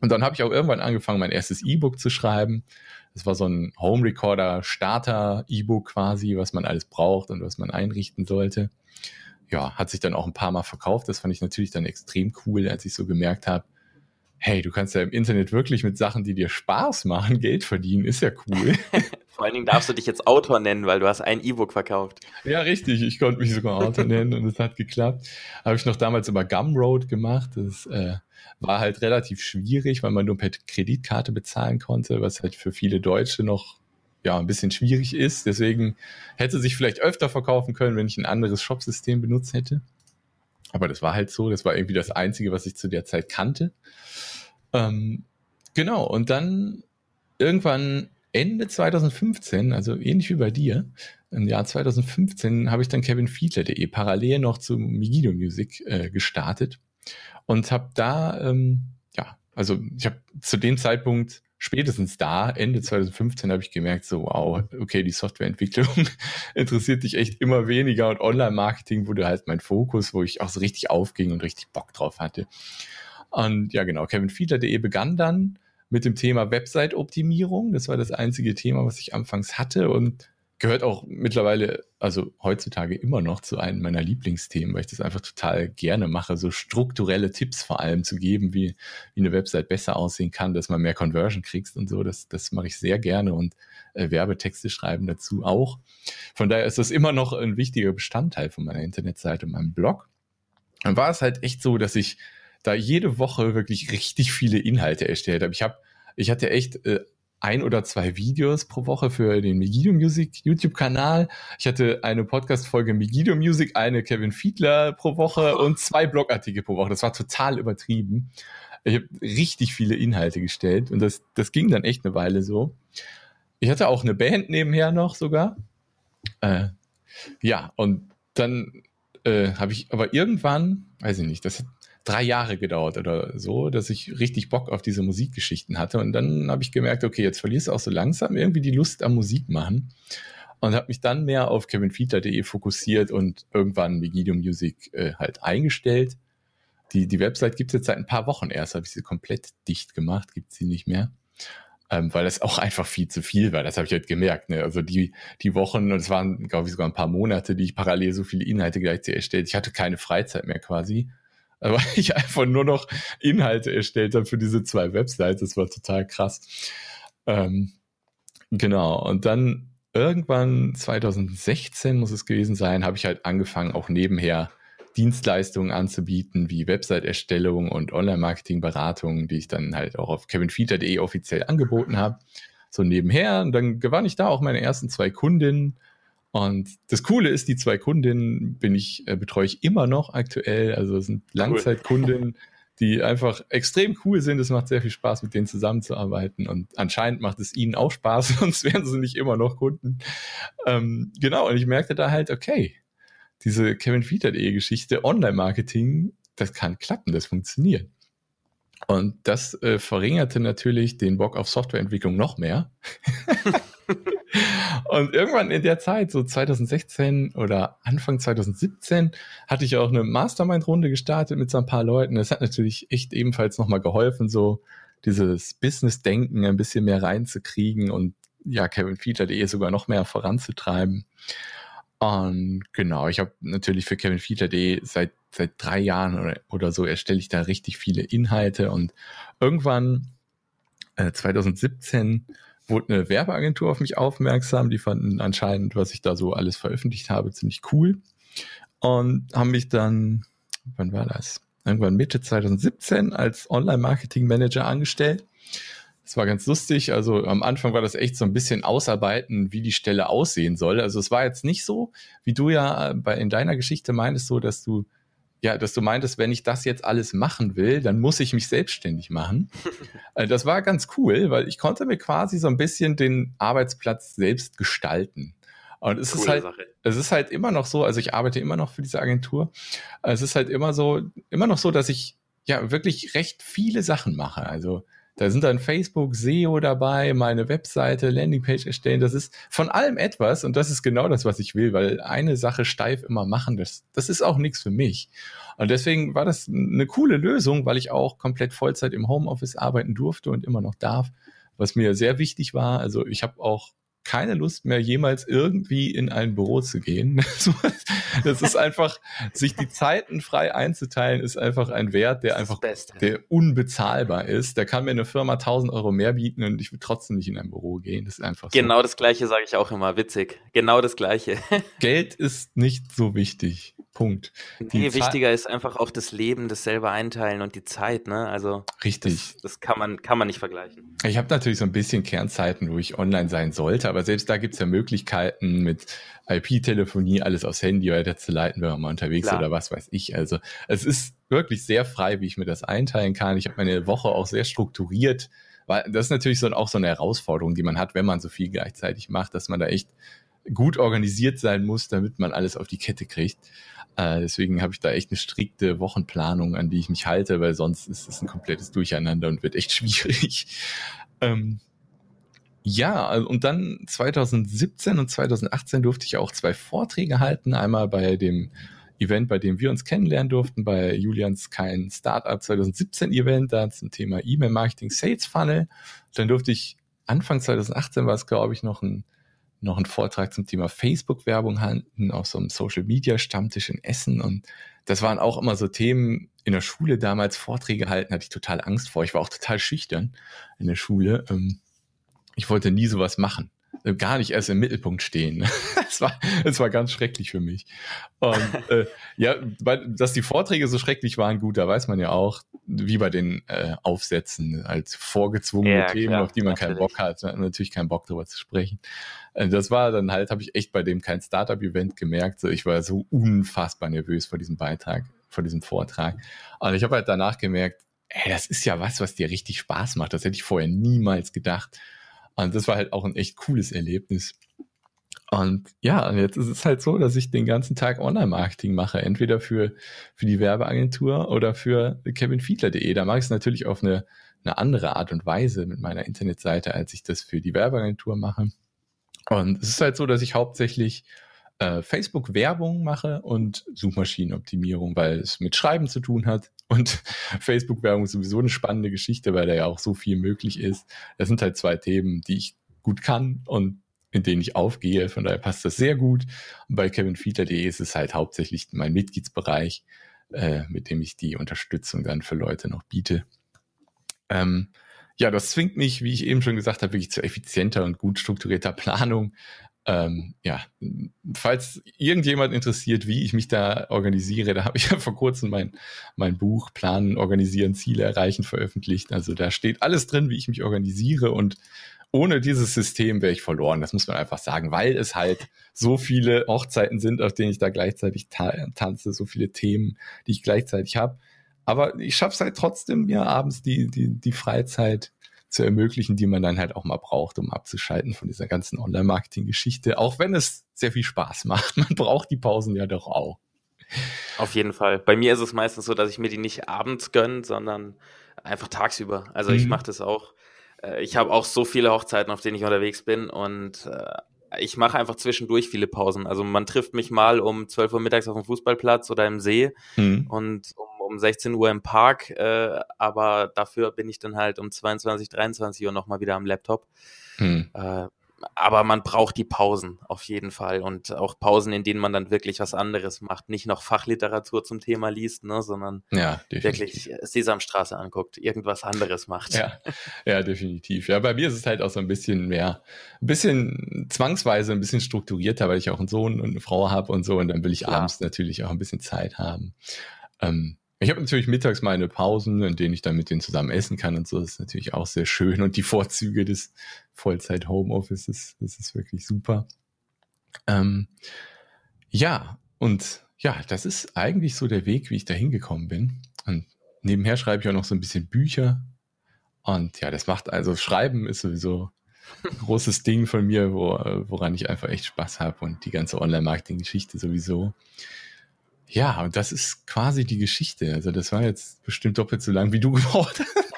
Und dann habe ich auch irgendwann angefangen, mein erstes E-Book zu schreiben. Das war so ein Home Recorder Starter E-Book quasi, was man alles braucht und was man einrichten sollte. Ja, hat sich dann auch ein paar Mal verkauft. Das fand ich natürlich dann extrem cool, als ich so gemerkt habe, hey, du kannst ja im Internet wirklich mit Sachen, die dir Spaß machen, Geld verdienen, ist ja cool. Vor allen Dingen darfst du dich jetzt Autor nennen, weil du hast ein E-Book verkauft. Ja, richtig. Ich konnte mich sogar Autor nennen und es hat geklappt. Habe ich noch damals über Gumroad gemacht. Das äh, war halt relativ schwierig, weil man nur per Kreditkarte bezahlen konnte, was halt für viele Deutsche noch ja ein bisschen schwierig ist. Deswegen hätte sich vielleicht öfter verkaufen können, wenn ich ein anderes Shopsystem benutzt hätte. Aber das war halt so. Das war irgendwie das Einzige, was ich zu der Zeit kannte. Ähm, genau, und dann irgendwann Ende 2015, also ähnlich wie bei dir, im Jahr 2015 habe ich dann kevinfiedler.de parallel noch zu Migido Music äh, gestartet und habe da, ähm, ja, also ich habe zu dem Zeitpunkt spätestens da, Ende 2015, habe ich gemerkt, so, wow, okay, die Softwareentwicklung interessiert dich echt immer weniger und Online-Marketing wurde halt mein Fokus, wo ich auch so richtig aufging und richtig Bock drauf hatte. Und ja, genau, kevinfiedler.de begann dann mit dem Thema Website-Optimierung. Das war das einzige Thema, was ich anfangs hatte und gehört auch mittlerweile, also heutzutage immer noch zu einem meiner Lieblingsthemen, weil ich das einfach total gerne mache, so strukturelle Tipps vor allem zu geben, wie, wie eine Website besser aussehen kann, dass man mehr Conversion kriegst und so. Das, das mache ich sehr gerne und äh, Werbetexte schreiben dazu auch. Von daher ist das immer noch ein wichtiger Bestandteil von meiner Internetseite und meinem Blog. Dann war es halt echt so, dass ich da jede Woche wirklich richtig viele Inhalte erstellt habe. Ich habe, ich hatte echt äh, ein oder zwei Videos pro Woche für den Megido Music YouTube-Kanal. Ich hatte eine Podcast-Folge Megido Music, eine Kevin Fiedler pro Woche und zwei Blogartikel pro Woche. Das war total übertrieben. Ich habe richtig viele Inhalte gestellt und das, das ging dann echt eine Weile so. Ich hatte auch eine Band nebenher noch sogar. Äh, ja, und dann äh, habe ich aber irgendwann, weiß ich nicht, das hat drei Jahre gedauert oder so, dass ich richtig Bock auf diese Musikgeschichten hatte. Und dann habe ich gemerkt, okay, jetzt verlierst du auch so langsam irgendwie die Lust am Musik machen. Und habe mich dann mehr auf kevinfiedler.de fokussiert und irgendwann Megido Music äh, halt eingestellt. Die, die Website gibt es jetzt seit ein paar Wochen erst, habe ich sie komplett dicht gemacht, gibt sie nicht mehr. Ähm, weil das auch einfach viel zu viel war. Das habe ich halt gemerkt. Ne? Also die, die Wochen, und es waren, glaube ich, sogar ein paar Monate, die ich parallel so viele Inhalte gleichzeitig erstellt. Ich hatte keine Freizeit mehr quasi weil ich einfach nur noch Inhalte erstellt habe für diese zwei Websites. Das war total krass. Ähm, genau. Und dann irgendwann 2016 muss es gewesen sein, habe ich halt angefangen, auch nebenher Dienstleistungen anzubieten, wie Website-Erstellung und Online-Marketing-Beratung, die ich dann halt auch auf kevinfeeder.de offiziell angeboten habe. So nebenher. Und dann gewann ich da auch meine ersten zwei Kundinnen und das Coole ist, die zwei Kundinnen bin ich, äh, betreue ich immer noch aktuell. Also es sind Langzeitkundinnen, die einfach extrem cool sind. Es macht sehr viel Spaß, mit denen zusammenzuarbeiten. Und anscheinend macht es ihnen auch Spaß, sonst wären sie nicht immer noch Kunden. Ähm, genau, und ich merkte da halt, okay, diese Kevin Fiedler.de-Geschichte, Online-Marketing, das kann klappen, das funktioniert. Und das äh, verringerte natürlich den Bock auf Softwareentwicklung noch mehr. Und irgendwann in der Zeit, so 2016 oder Anfang 2017, hatte ich auch eine Mastermind-Runde gestartet mit so ein paar Leuten. Das hat natürlich echt ebenfalls nochmal geholfen, so dieses Business-Denken ein bisschen mehr reinzukriegen und ja, Kevin Feature.de sogar noch mehr voranzutreiben. Und genau, ich habe natürlich für Kevin Feature.de seit, seit drei Jahren oder, oder so erstelle ich da richtig viele Inhalte und irgendwann äh, 2017 wurde eine Werbeagentur auf mich aufmerksam. Die fanden anscheinend, was ich da so alles veröffentlicht habe, ziemlich cool. Und haben mich dann, wann war das? Irgendwann Mitte 2017 als Online-Marketing-Manager angestellt. Das war ganz lustig. Also am Anfang war das echt so ein bisschen ausarbeiten, wie die Stelle aussehen soll. Also es war jetzt nicht so, wie du ja bei, in deiner Geschichte meinst, so, dass du ja, dass du meintest, wenn ich das jetzt alles machen will, dann muss ich mich selbstständig machen. Äh, das war ganz cool, weil ich konnte mir quasi so ein bisschen den Arbeitsplatz selbst gestalten. Und es ist halt, Sache. es ist halt immer noch so, also ich arbeite immer noch für diese Agentur. Es ist halt immer so, immer noch so, dass ich ja wirklich recht viele Sachen mache. Also da sind dann Facebook, SEO dabei, meine Webseite, Landingpage erstellen. Das ist von allem etwas und das ist genau das, was ich will, weil eine Sache steif immer machen, das, das ist auch nichts für mich. Und deswegen war das eine coole Lösung, weil ich auch komplett Vollzeit im Homeoffice arbeiten durfte und immer noch darf, was mir sehr wichtig war. Also ich habe auch keine Lust mehr, jemals irgendwie in ein Büro zu gehen. das ist einfach, sich die Zeiten frei einzuteilen, ist einfach ein Wert, der einfach, der unbezahlbar ist. Da kann mir eine Firma 1000 Euro mehr bieten und ich will trotzdem nicht in ein Büro gehen. Das ist einfach so. Genau das Gleiche sage ich auch immer. Witzig. Genau das Gleiche. Geld ist nicht so wichtig. Punkt. Die nee, wichtiger ist einfach auch das Leben, das selber einteilen und die Zeit, ne? Also richtig. Das, das kann man kann man nicht vergleichen. Ich habe natürlich so ein bisschen Kernzeiten, wo ich online sein sollte, aber selbst da gibt es ja Möglichkeiten mit IP-Telefonie alles aufs Handy weiterzuleiten, wenn man mal unterwegs Klar. ist oder was weiß ich. Also es ist wirklich sehr frei, wie ich mir das einteilen kann. Ich habe meine Woche auch sehr strukturiert, weil das ist natürlich so auch so eine Herausforderung, die man hat, wenn man so viel gleichzeitig macht, dass man da echt gut organisiert sein muss, damit man alles auf die Kette kriegt. Äh, deswegen habe ich da echt eine strikte Wochenplanung, an die ich mich halte, weil sonst ist es ein komplettes Durcheinander und wird echt schwierig. Ähm, ja, also, und dann 2017 und 2018 durfte ich auch zwei Vorträge halten. Einmal bei dem Event, bei dem wir uns kennenlernen durften, bei Julians Kein Startup 2017 Event, da zum Thema E-Mail-Marketing Sales Funnel. Dann durfte ich Anfang 2018 war es, glaube ich, noch ein noch einen Vortrag zum Thema Facebook-Werbung halten auf so einem Social-Media-Stammtisch in Essen. Und das waren auch immer so Themen in der Schule damals, Vorträge halten, hatte ich total Angst vor. Ich war auch total schüchtern in der Schule. Ähm, ich wollte nie sowas machen. Äh, gar nicht erst im Mittelpunkt stehen. Es war, war ganz schrecklich für mich. Und äh, ja, dass die Vorträge so schrecklich waren, gut, da weiß man ja auch, wie bei den äh, Aufsätzen, als vorgezwungene ja, Themen, klar, auf die man natürlich. keinen Bock hat. Man hat natürlich keinen Bock darüber zu sprechen. Äh, das war dann halt, habe ich echt bei dem kein Startup-Event gemerkt. So, ich war so unfassbar nervös vor diesem Beitrag, vor diesem Vortrag. Und ich habe halt danach gemerkt, ey, das ist ja was, was dir richtig Spaß macht. Das hätte ich vorher niemals gedacht. Und das war halt auch ein echt cooles Erlebnis. Und ja, jetzt ist es halt so, dass ich den ganzen Tag Online-Marketing mache, entweder für, für die Werbeagentur oder für kevinfiedler.de. Da mache ich es natürlich auf eine, eine andere Art und Weise mit meiner Internetseite, als ich das für die Werbeagentur mache. Und es ist halt so, dass ich hauptsächlich äh, Facebook-Werbung mache und Suchmaschinenoptimierung, weil es mit Schreiben zu tun hat. Und Facebook-Werbung ist sowieso eine spannende Geschichte, weil da ja auch so viel möglich ist. Das sind halt zwei Themen, die ich gut kann und in denen ich aufgehe. Von daher passt das sehr gut. Und bei kevinfiedler.de ist es halt hauptsächlich mein Mitgliedsbereich, äh, mit dem ich die Unterstützung dann für Leute noch biete. Ähm, ja, das zwingt mich, wie ich eben schon gesagt habe, wirklich zu effizienter und gut strukturierter Planung. Ähm, ja, falls irgendjemand interessiert, wie ich mich da organisiere, da habe ich ja vor kurzem mein, mein Buch Planen, Organisieren, Ziele erreichen veröffentlicht. Also da steht alles drin, wie ich mich organisiere und ohne dieses System wäre ich verloren. Das muss man einfach sagen, weil es halt so viele Hochzeiten sind, auf denen ich da gleichzeitig ta tanze, so viele Themen, die ich gleichzeitig habe. Aber ich schaffe es halt trotzdem, mir abends die, die, die Freizeit zu ermöglichen, die man dann halt auch mal braucht, um abzuschalten von dieser ganzen Online-Marketing-Geschichte, auch wenn es sehr viel Spaß macht. Man braucht die Pausen ja doch auch. Auf jeden Fall. Bei mir ist es meistens so, dass ich mir die nicht abends gönne, sondern einfach tagsüber. Also mhm. ich mache das auch. Äh, ich habe auch so viele Hochzeiten, auf denen ich unterwegs bin und äh, ich mache einfach zwischendurch viele Pausen. Also man trifft mich mal um 12 Uhr mittags auf dem Fußballplatz oder im See mhm. und um um 16 Uhr im Park, äh, aber dafür bin ich dann halt um 22, 23 Uhr nochmal wieder am Laptop. Hm. Äh, aber man braucht die Pausen auf jeden Fall und auch Pausen, in denen man dann wirklich was anderes macht, nicht noch Fachliteratur zum Thema liest, ne, sondern ja, wirklich Sesamstraße anguckt, irgendwas anderes macht. Ja, ja, definitiv. Ja, bei mir ist es halt auch so ein bisschen mehr, ein bisschen zwangsweise, ein bisschen strukturierter, weil ich auch einen Sohn und eine Frau habe und so und dann will ich Klar. abends natürlich auch ein bisschen Zeit haben. Ähm, ich habe natürlich mittags meine Pausen, in denen ich dann mit denen zusammen essen kann und so. Das ist natürlich auch sehr schön. Und die Vorzüge des Vollzeit-Homeoffices, das ist wirklich super. Ähm, ja, und ja, das ist eigentlich so der Weg, wie ich da hingekommen bin. Und nebenher schreibe ich auch noch so ein bisschen Bücher. Und ja, das macht also Schreiben ist sowieso ein großes Ding von mir, wo, woran ich einfach echt Spaß habe und die ganze Online-Marketing-Geschichte sowieso. Ja, und das ist quasi die Geschichte. Also das war jetzt bestimmt doppelt so lang, wie du gebraucht hast.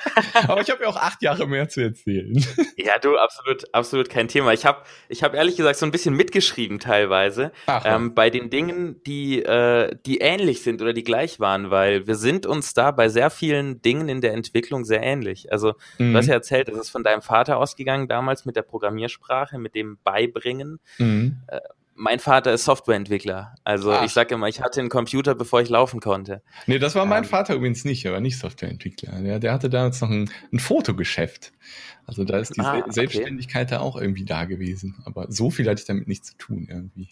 Aber ich habe ja auch acht Jahre mehr zu erzählen. Ja, du, absolut, absolut kein Thema. Ich habe ich hab ehrlich gesagt so ein bisschen mitgeschrieben teilweise Ach, ähm, bei den Dingen, die, äh, die ähnlich sind oder die gleich waren, weil wir sind uns da bei sehr vielen Dingen in der Entwicklung sehr ähnlich. Also mhm. du hast ja erzählt, es ist von deinem Vater ausgegangen damals mit der Programmiersprache, mit dem Beibringen. Mhm. Äh, mein Vater ist Softwareentwickler. Also Ach. ich sage immer, ich hatte einen Computer, bevor ich laufen konnte. Nee, das war mein ähm, Vater übrigens nicht, er war nicht Softwareentwickler. Der, der hatte damals noch ein, ein Fotogeschäft. Also da ist die ah, okay. Selbstständigkeit da auch irgendwie da gewesen. Aber so viel hatte ich damit nichts zu tun irgendwie.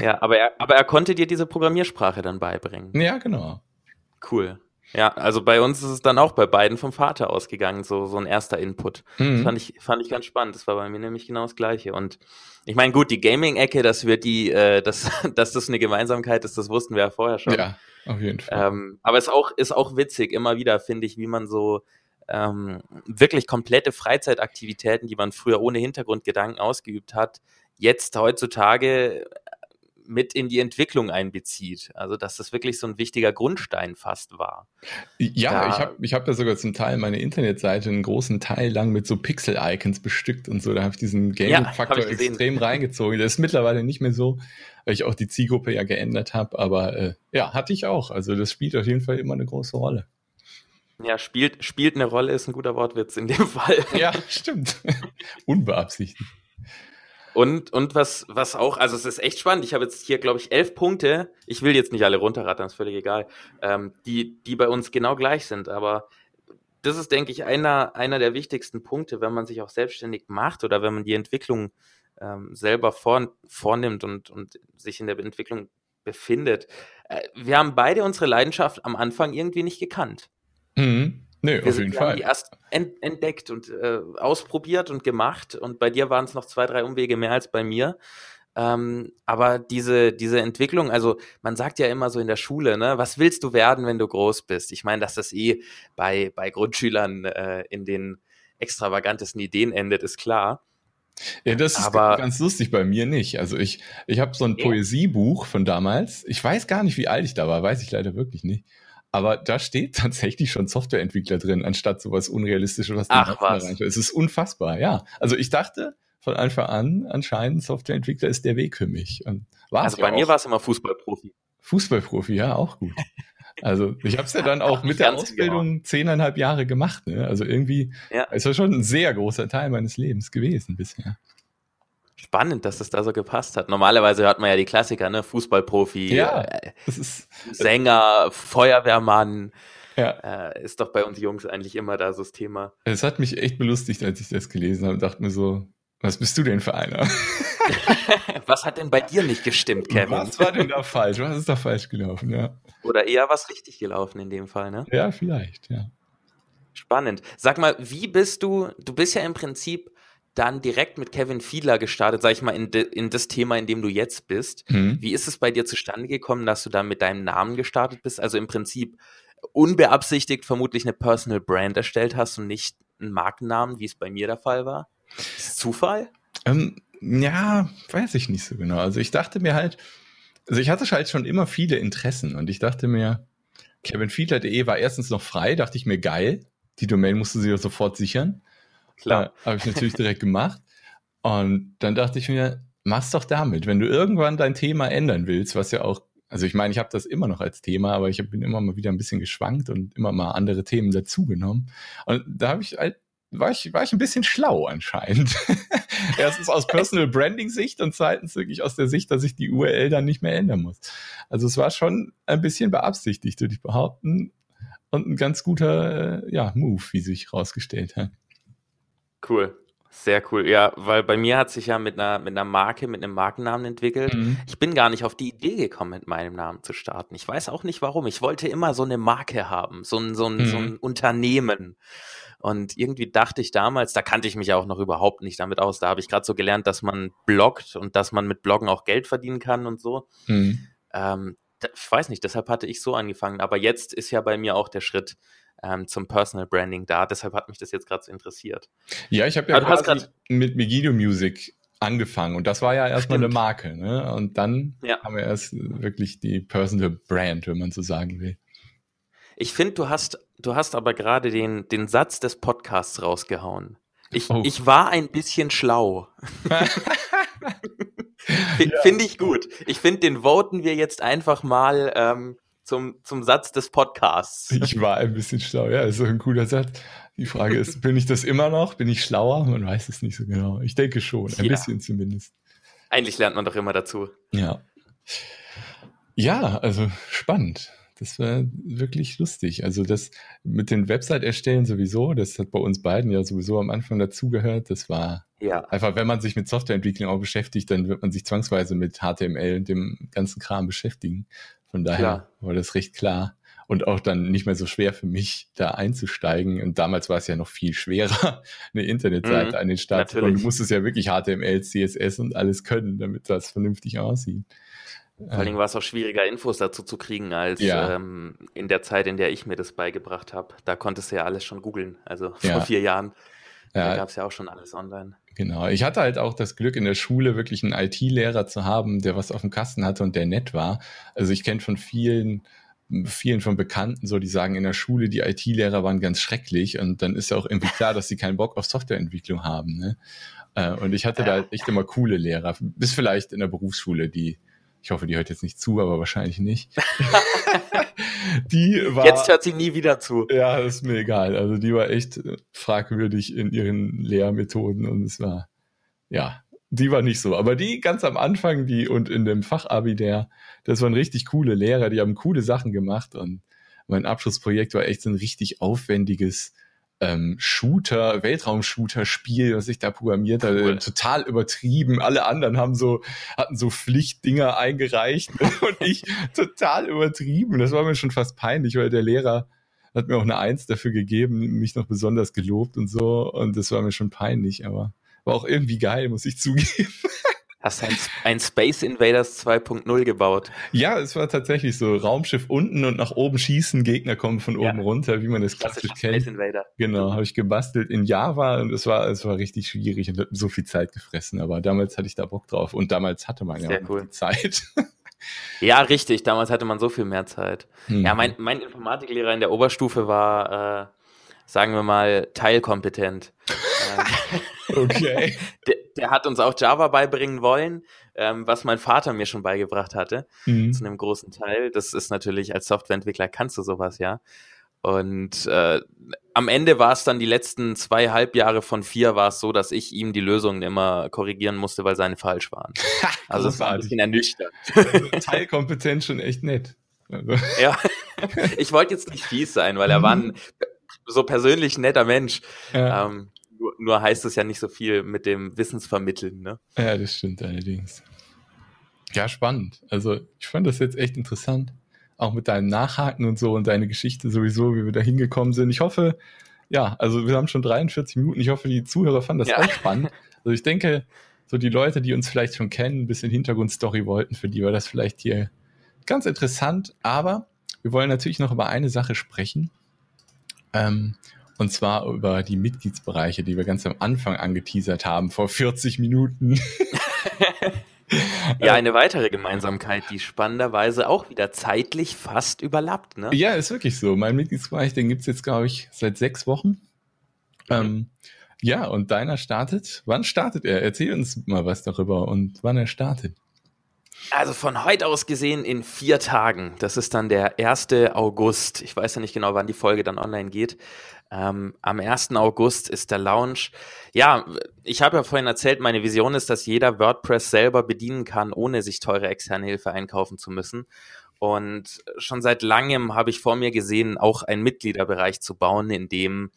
ja, aber er, aber er konnte dir diese Programmiersprache dann beibringen. Ja, genau. Cool. Ja, also bei uns ist es dann auch bei beiden vom Vater ausgegangen, so, so ein erster Input. Mhm. Das fand ich, fand ich ganz spannend. Das war bei mir nämlich genau das Gleiche. Und ich meine, gut, die Gaming-Ecke, dass wir die, äh, dass, dass das eine Gemeinsamkeit ist, das wussten wir ja vorher schon. Ja, auf jeden Fall. Ähm, aber es ist auch, ist auch witzig, immer wieder, finde ich, wie man so ähm, wirklich komplette Freizeitaktivitäten, die man früher ohne Hintergrundgedanken ausgeübt hat, jetzt heutzutage mit in die Entwicklung einbezieht. Also dass das wirklich so ein wichtiger Grundstein fast war. Ja, da, ich habe ich hab da sogar zum Teil meine Internetseite einen großen Teil lang mit so Pixel-Icons bestückt und so. Da habe ich diesen Gaming-Faktor ja, extrem reingezogen. Das ist mittlerweile nicht mehr so, weil ich auch die Zielgruppe ja geändert habe. Aber äh, ja, hatte ich auch. Also das spielt auf jeden Fall immer eine große Rolle. Ja, spielt, spielt eine Rolle ist ein guter Wortwitz in dem Fall. Ja, stimmt. Unbeabsichtigt. Und, und was, was auch, also es ist echt spannend. Ich habe jetzt hier, glaube ich, elf Punkte. Ich will jetzt nicht alle runterrattern, ist völlig egal, ähm, die, die bei uns genau gleich sind. Aber das ist, denke ich, einer, einer der wichtigsten Punkte, wenn man sich auch selbstständig macht oder wenn man die Entwicklung ähm, selber vor, vornimmt und, und sich in der Entwicklung befindet. Äh, wir haben beide unsere Leidenschaft am Anfang irgendwie nicht gekannt. Mhm. Nee, wir auf jeden Fall. Die erst entdeckt und äh, ausprobiert und gemacht. Und bei dir waren es noch zwei, drei Umwege mehr als bei mir. Ähm, aber diese, diese Entwicklung, also man sagt ja immer so in der Schule, ne, was willst du werden, wenn du groß bist? Ich meine, dass das eh bei, bei Grundschülern äh, in den extravagantesten Ideen endet, ist klar. Ja, das ist aber, ganz lustig, bei mir nicht. Also ich, ich habe so ein. Poesiebuch von damals. Ich weiß gar nicht, wie alt ich da war, weiß ich leider wirklich nicht. Aber da steht tatsächlich schon Softwareentwickler drin, anstatt sowas Unrealistisches, was Ach, was. Rein. Es ist unfassbar, ja. Also ich dachte von Anfang an, anscheinend Softwareentwickler ist der Weg für mich. Und also bei ja mir war es immer Fußballprofi. Fußballprofi, ja, auch gut. Also ich habe es ja dann auch mit der Ausbildung genau. zehneinhalb Jahre gemacht. Ne? Also irgendwie ja. ist das schon ein sehr großer Teil meines Lebens gewesen bisher. Spannend, dass das da so gepasst hat. Normalerweise hört man ja die Klassiker, ne? Fußballprofi, ja, äh, Sänger, Feuerwehrmann. Ja. Äh, ist doch bei uns Jungs eigentlich immer da so das Thema. Es hat mich echt belustigt, als ich das gelesen habe dachte mir so, was bist du denn für einer? was hat denn bei dir nicht gestimmt, Kevin? Was war denn da falsch? Was ist da falsch gelaufen, ja? Oder eher was richtig gelaufen in dem Fall, ne? Ja, vielleicht, ja. Spannend. Sag mal, wie bist du, du bist ja im Prinzip dann direkt mit Kevin Fiedler gestartet, sag ich mal, in, de, in das Thema, in dem du jetzt bist. Mhm. Wie ist es bei dir zustande gekommen, dass du da mit deinem Namen gestartet bist? Also im Prinzip unbeabsichtigt vermutlich eine Personal Brand erstellt hast und nicht einen Markennamen, wie es bei mir der Fall war? Ist es Zufall? Ähm, ja, weiß ich nicht so genau. Also ich dachte mir halt, also ich hatte halt schon immer viele Interessen und ich dachte mir, kevinfiedler.de war erstens noch frei, dachte ich mir, geil, die Domain musste sie ja sofort sichern. Klar. Äh, Habe ich natürlich direkt gemacht. Und dann dachte ich mir, mach's doch damit. Wenn du irgendwann dein Thema ändern willst, was ja auch, also ich meine, ich habe das immer noch als Thema, aber ich bin immer mal wieder ein bisschen geschwankt und immer mal andere Themen dazugenommen. Und da habe ich halt, war ich, war ich ein bisschen schlau anscheinend. Erstens aus Personal Branding Sicht und zweitens wirklich aus der Sicht, dass ich die URL dann nicht mehr ändern muss. Also es war schon ein bisschen beabsichtigt, würde ich behaupten. Und ein ganz guter, ja, Move, wie sich herausgestellt hat. Cool. Sehr cool. Ja, weil bei mir hat sich ja mit einer, mit einer Marke, mit einem Markennamen entwickelt. Mhm. Ich bin gar nicht auf die Idee gekommen, mit meinem Namen zu starten. Ich weiß auch nicht warum. Ich wollte immer so eine Marke haben, so ein, so ein, mhm. so ein Unternehmen. Und irgendwie dachte ich damals, da kannte ich mich auch noch überhaupt nicht damit aus. Da habe ich gerade so gelernt, dass man bloggt und dass man mit Bloggen auch Geld verdienen kann und so. Mhm. Ähm, ich weiß nicht, deshalb hatte ich so angefangen. Aber jetzt ist ja bei mir auch der Schritt, ähm, zum Personal Branding da. Deshalb hat mich das jetzt gerade so interessiert. Ja, ich habe ja quasi mit Megiddo Music angefangen. Und das war ja erstmal eine Marke. Ne? Und dann Ja. haben wir erst wirklich die Personal Brand, wenn man so sagen will. Ich finde, du hast, du hast aber gerade den, den Satz des Podcasts rausgehauen. Ich, Oh. ich war ein bisschen schlau. F- Finde ich gut. Ich finde, den voten wir jetzt einfach mal ähm, zum, zum Satz des Podcasts. Ich war ein bisschen schlau. Ja, ist so ein cooler Satz. Die Frage ist, bin ich das immer noch? Bin ich schlauer? Man weiß es nicht so genau. Ich denke schon, ein Ja. bisschen zumindest. Eigentlich lernt man doch immer dazu. Ja. Ja, also spannend. Das war wirklich lustig. Also das mit den Website erstellen sowieso, das hat bei uns beiden ja sowieso am Anfang dazugehört. Das war Ja. einfach, wenn man sich mit Softwareentwicklung auch beschäftigt, dann wird man sich zwangsweise mit HTML und dem ganzen Kram beschäftigen. Von daher Klar. war das recht klar und auch dann nicht mehr so schwer für mich, da einzusteigen. Und damals war es ja noch viel schwerer, eine Internetseite Mhm, an den Start zu bringen. Du musstest ja wirklich HTML, CSS und alles können, damit das vernünftig aussieht. Vor allen Dingen war es auch schwieriger, Infos dazu zu kriegen, als Ja. ähm, in der Zeit, in der ich mir das beigebracht habe. Da konntest du ja alles schon googeln. Also vor Ja. vier Jahren. Da Ja, gab es ja auch schon alles online. Genau. Ich hatte halt auch das Glück, in der Schule wirklich einen IT-Lehrer zu haben, der was auf dem Kasten hatte und der nett war. Also ich kenne von vielen, vielen von Bekannten so, die sagen, in der Schule, die IT-Lehrer waren ganz schrecklich und dann ist ja auch irgendwie klar, dass sie keinen Bock auf Softwareentwicklung haben. Ne? Äh, Und ich hatte da Ja. echt immer coole Lehrer, bis vielleicht in der Berufsschule, die, ich hoffe, die hört jetzt nicht zu, aber wahrscheinlich nicht. die war. Jetzt hört sie nie wieder zu. Ja, ist mir egal. Also die war echt fragwürdig in ihren Lehrmethoden und es war, ja, die war nicht so. Aber die ganz am Anfang, die und in dem Fachabi, der, das waren richtig coole Lehrer, die haben coole Sachen gemacht und mein Abschlussprojekt war echt so ein richtig aufwendiges ähm, Shooter, Weltraum-Shooter-Spiel, was ich da programmiert hatte, Cool. total übertrieben. Alle anderen haben so, hatten so Pflichtdinger eingereicht und ich total übertrieben. Das war mir schon fast peinlich, weil der Lehrer hat mir auch eine Eins dafür gegeben, mich noch besonders gelobt und so. Und das war mir schon peinlich, aber war auch irgendwie geil, muss ich zugeben. Hast ein, ein Space Invaders 2.0 gebaut. Ja, es war tatsächlich so Raumschiff unten und nach oben schießen, Gegner kommen von Ja. oben runter, wie man das klassisch Klassischer Space kennt. Invader. Genau, habe ich gebastelt in Java und es war, es war richtig schwierig und hat so viel Zeit gefressen. Aber damals hatte ich da Bock drauf und damals hatte man ja Sehr auch noch cool. Zeit. Ja, richtig. Damals hatte man so viel mehr Zeit. Hm. Ja, mein, mein Informatiklehrer in der Oberstufe war, äh, sagen wir mal, teilkompetent. Okay. der, der hat uns auch Java beibringen wollen, ähm, was mein Vater mir schon beigebracht hatte, Mhm. zu einem großen Teil. Das ist natürlich, als Softwareentwickler kannst du sowas, ja. Und äh, am Ende war es dann die letzten zwei Halbjahre von vier war es so, dass ich ihm die Lösungen immer korrigieren musste, weil seine falsch waren. Also es war ein bisschen ernüchternd. Teilkompetenz schon echt nett. Also, Ja, ich wollte jetzt nicht fies sein, weil er war ein so persönlich netter Mensch. ja. Ähm, nur, nur heißt es ja nicht so viel mit dem Wissensvermitteln. Ne? ja, das stimmt allerdings. Ja, spannend. Also ich fand das jetzt echt interessant. Auch mit deinem Nachhaken und so und deine Geschichte sowieso, wie wir da hingekommen sind. Ich hoffe, ja, also wir haben schon 43 Minuten. Ich hoffe, die Zuhörer fanden das Ja. auch spannend. Also ich denke, so die Leute, die uns vielleicht schon kennen, ein bisschen Hintergrundstory wollten, für die war das vielleicht hier ganz interessant. Aber wir wollen natürlich noch über eine Sache sprechen. Ähm, und zwar über die Mitgliedsbereiche, die wir ganz am Anfang angeteasert haben, vor 40 Minuten. Ja, eine weitere Gemeinsamkeit, die spannenderweise auch wieder zeitlich fast überlappt. Ne? Ja, ist wirklich so. Mein Mitgliedsbereich, den gibt's jetzt, glaube ich, seit sechs Wochen. Ähm, ja, und deiner startet. Wann startet er? Erzähl uns mal was darüber und wann er startet. Also von heute aus gesehen in vier Tagen. Das ist dann der 1. August. Ich weiß ja nicht genau, wann die Folge dann online geht. Ähm, am 1. August ist der Launch. Ja, ich habe ja vorhin erzählt, meine Vision ist, dass jeder WordPress selber bedienen kann, ohne sich teure externe Hilfe einkaufen zu müssen. Und schon seit langem habe ich vor mir gesehen, auch einen Mitgliederbereich zu bauen, in dem,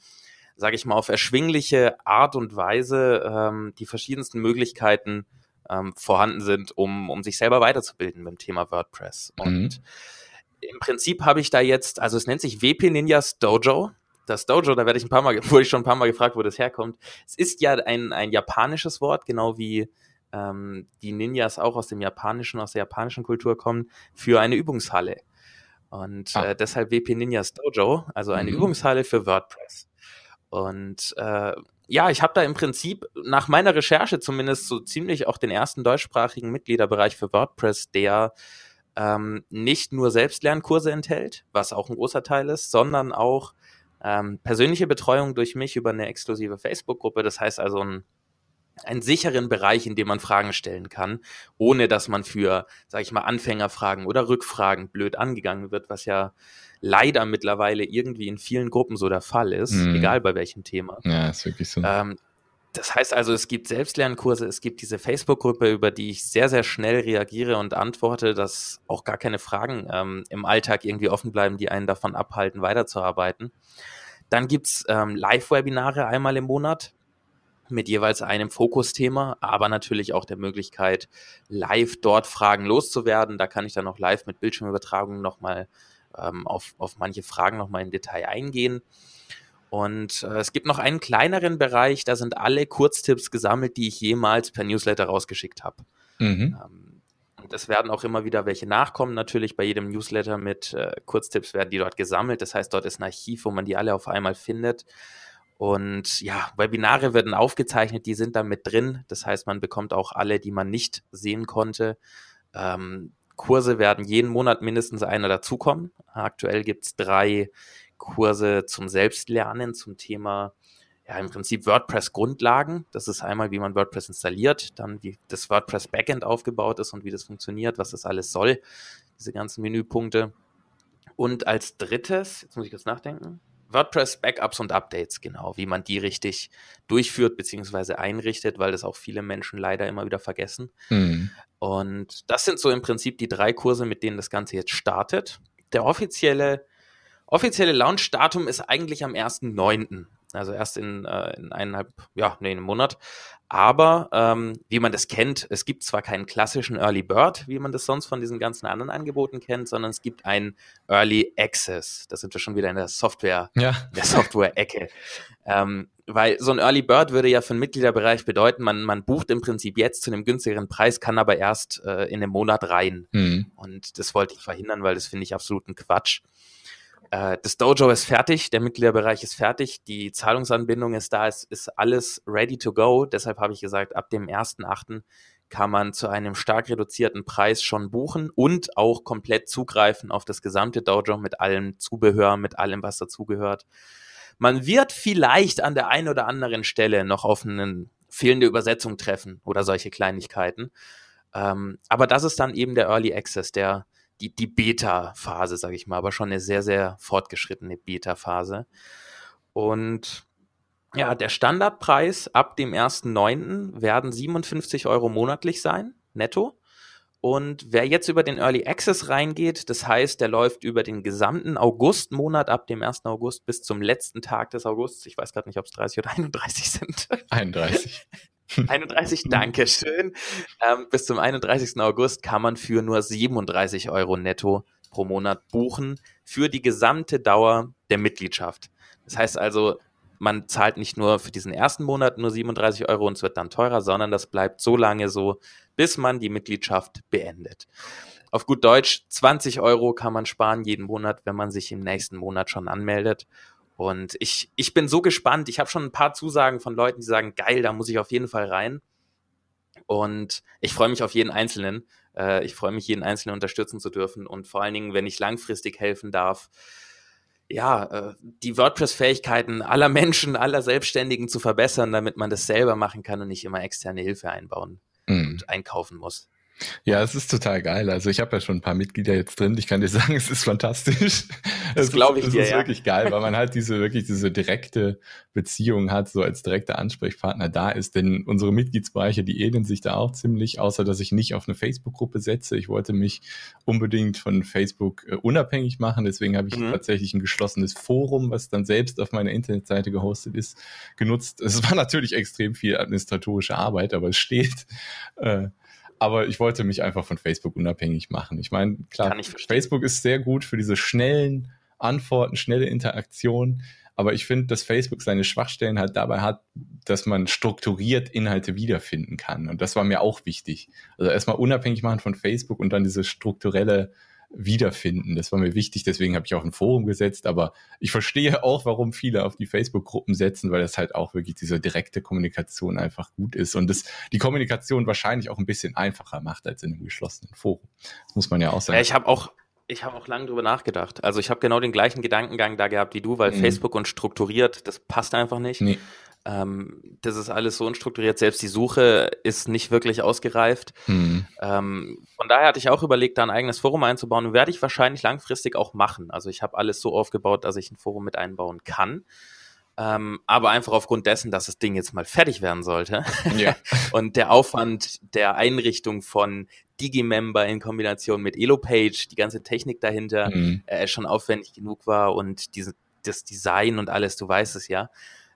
sage ich mal, auf erschwingliche Art und Weise ähm, die verschiedensten Möglichkeiten ähm, vorhanden sind, um, um sich selber weiterzubilden beim Thema WordPress. Und im Prinzip habe ich da jetzt, also es nennt sich WP Ninjas Dojo. Das Dojo, da werde ich ein paar Mal, wurde ich schon ein paar Mal gefragt, wo das herkommt. Es ist ja ein, ein japanisches Wort, genau wie ähm, die Ninjas auch aus dem Japanischen, aus der japanischen Kultur kommen, für eine Übungshalle. Und Ah. äh, deshalb WP Ninjas Dojo, also eine Mhm. Übungshalle für WordPress. Und äh, ja, ich habe da im Prinzip nach meiner Recherche zumindest so ziemlich auch den ersten deutschsprachigen Mitgliederbereich für WordPress, der ähm, nicht nur Selbstlernkurse enthält, was auch ein großer Teil ist, sondern auch ähm, persönliche Betreuung durch mich über eine exklusive Facebook-Gruppe. Das heißt also ein einen sicheren Bereich, in dem man Fragen stellen kann, ohne dass man für, sage ich mal, Anfängerfragen oder Rückfragen blöd angegangen wird, was ja leider mittlerweile irgendwie in vielen Gruppen so der Fall ist, mhm. egal bei welchem Thema. Ja, ist wirklich so. Ähm, das heißt also, es gibt Selbstlernkurse, es gibt diese Facebook-Gruppe, über die ich sehr, sehr schnell reagiere und antworte, dass auch gar keine Fragen ähm, im Alltag irgendwie offen bleiben, die einen davon abhalten, weiterzuarbeiten. Dann gibt's ähm, Live-Webinare einmal im Monat mit jeweils einem Fokusthema, aber natürlich auch der Möglichkeit, live dort Fragen loszuwerden. Da kann ich dann auch live mit Bildschirmübertragung nochmal ähm, auf, auf manche Fragen nochmal im Detail eingehen. Und äh, es gibt noch einen kleineren Bereich, da sind alle Kurztipps gesammelt, die ich jemals per Newsletter rausgeschickt habe. Mhm. Ähm, und es werden auch immer wieder welche nachkommen. Natürlich bei jedem Newsletter mit äh, Kurztipps werden die dort gesammelt. Das heißt, dort ist ein Archiv, wo man die alle auf einmal findet. Und ja, Webinare werden aufgezeichnet, die sind da mit drin. Das heißt, man bekommt auch alle, die man nicht sehen konnte. Ähm, Kurse werden jeden Monat mindestens einer dazukommen. Aktuell gibt es drei Kurse zum Selbstlernen zum Thema ja, im Prinzip WordPress-Grundlagen. Das ist einmal, wie man WordPress installiert, dann wie das WordPress-Backend aufgebaut ist und wie das funktioniert, was das alles soll, diese ganzen Menüpunkte. Und als drittes, jetzt muss ich kurz nachdenken, WordPress Backups und Updates, genau, wie man die richtig durchführt bzw. einrichtet, weil das auch viele Menschen leider immer wieder vergessen. Mhm. Und das sind so im Prinzip die drei Kurse, mit denen das Ganze jetzt startet. Der offizielle Offizielle Launch-Datum ist eigentlich am 1.9. Also erst in, äh, in eineinhalb, ja, nee, einem Monat. Aber ähm, wie man das kennt, es gibt zwar keinen klassischen Early Bird, wie man das sonst von diesen ganzen anderen Angeboten kennt, sondern es gibt einen Early Access. Da sind wir schon wieder in der Software, ja. der Software-Ecke. ähm, weil so ein Early Bird würde ja für den Mitgliederbereich bedeuten, man, man bucht im Prinzip jetzt zu einem günstigeren Preis, kann aber erst äh, in einem Monat rein. Mhm. Und das wollte ich verhindern, weil das finde ich absoluten Quatsch. Äh, das Dojo ist fertig, der Mitgliederbereich ist fertig, die Zahlungsanbindung ist da, es ist alles ready to go. Deshalb habe ich gesagt, ab dem 1.8. kann man zu einem stark reduzierten Preis schon buchen und auch komplett zugreifen auf das gesamte Dojo mit allem Zubehör, mit allem, was dazugehört. Man wird vielleicht an der einen oder anderen Stelle noch auf eine fehlende Übersetzung treffen oder solche Kleinigkeiten. Ähm, aber das ist dann eben der Early Access, der die, die Beta-Phase, sage ich mal, aber schon eine sehr, sehr fortgeschrittene Beta-Phase. Und ja, der Standardpreis ab dem 1.9. werden 57 Euro monatlich sein, netto. Und wer jetzt über den Early Access reingeht, das heißt, der läuft über den gesamten Augustmonat ab dem 1. August bis zum letzten Tag des Augusts. Ich weiß gerade nicht, ob es 30 oder 31 sind. 31. 31, danke schön. Ähm, bis zum 31. August kann man für nur 37 Euro netto pro Monat buchen für die gesamte Dauer der Mitgliedschaft. Das heißt also, man zahlt nicht nur für diesen ersten Monat nur 37 Euro und es wird dann teurer, sondern das bleibt so lange so, bis man die Mitgliedschaft beendet. Auf gut Deutsch, 20 Euro kann man sparen jeden Monat, wenn man sich im nächsten Monat schon anmeldet. Und ich, ich bin so gespannt. Ich habe schon ein paar Zusagen von Leuten, die sagen, geil, da muss ich auf jeden Fall rein. Und ich freue mich auf jeden Einzelnen. Äh, ich freue mich, jeden Einzelnen unterstützen zu dürfen. Und vor allen Dingen, wenn ich langfristig helfen darf, ja, äh, die WordPress-Fähigkeiten aller Menschen, aller Selbstständigen zu verbessern, damit man das selber machen kann und nicht immer externe Hilfe einbauen mm. und einkaufen muss. Ja, es ist total geil. Also ich habe ja schon ein paar Mitglieder jetzt drin. Ich kann dir sagen, es ist fantastisch. Das glaube ich ist, dir. Es ist ja. wirklich geil, weil man halt diese wirklich diese direkte Beziehung hat, so als direkter Ansprechpartner da ist. Denn unsere Mitgliedsbereiche, die ähneln sich da auch ziemlich, außer dass ich nicht auf eine Facebook-Gruppe setze. Ich wollte mich unbedingt von Facebook äh, unabhängig machen. Deswegen habe ich mhm. tatsächlich ein geschlossenes Forum, was dann selbst auf meiner Internetseite gehostet ist, genutzt. Es war natürlich extrem viel administratorische Arbeit, aber es steht. Äh, aber ich wollte mich einfach von Facebook unabhängig machen. Ich meine, klar, Facebook ist sehr gut für diese schnellen Antworten, schnelle Interaktion. Aber ich finde, dass Facebook seine Schwachstellen halt dabei hat, dass man strukturiert Inhalte wiederfinden kann. Und das war mir auch wichtig. Also erstmal unabhängig machen von Facebook und dann diese strukturelle wiederfinden. Das war mir wichtig, deswegen habe ich auch ein Forum gesetzt. Aber ich verstehe auch, warum viele auf die Facebook-Gruppen setzen, weil das halt auch wirklich diese direkte Kommunikation einfach gut ist und das die Kommunikation wahrscheinlich auch ein bisschen einfacher macht als in einem geschlossenen Forum. Das muss man ja auch sagen. Ja, ich habe auch ich habe auch lange drüber nachgedacht. Also ich habe genau den gleichen Gedankengang da gehabt wie du, weil mhm. Facebook und strukturiert, das passt einfach nicht. Nee. Ähm, das ist alles so unstrukturiert. Selbst die Suche ist nicht wirklich ausgereift. Mhm. Ähm, von daher hatte ich auch überlegt, da ein eigenes Forum einzubauen. Werde ich wahrscheinlich langfristig auch machen. Also ich habe alles so aufgebaut, dass ich ein Forum mit einbauen kann. Ähm, aber einfach aufgrund dessen, dass das Ding jetzt mal fertig werden sollte. Ja. und der Aufwand der Einrichtung von Digimember in Kombination mit Elopage, die ganze Technik dahinter, mhm. äh, schon aufwendig genug war und diese, das Design und alles, du weißt es ja.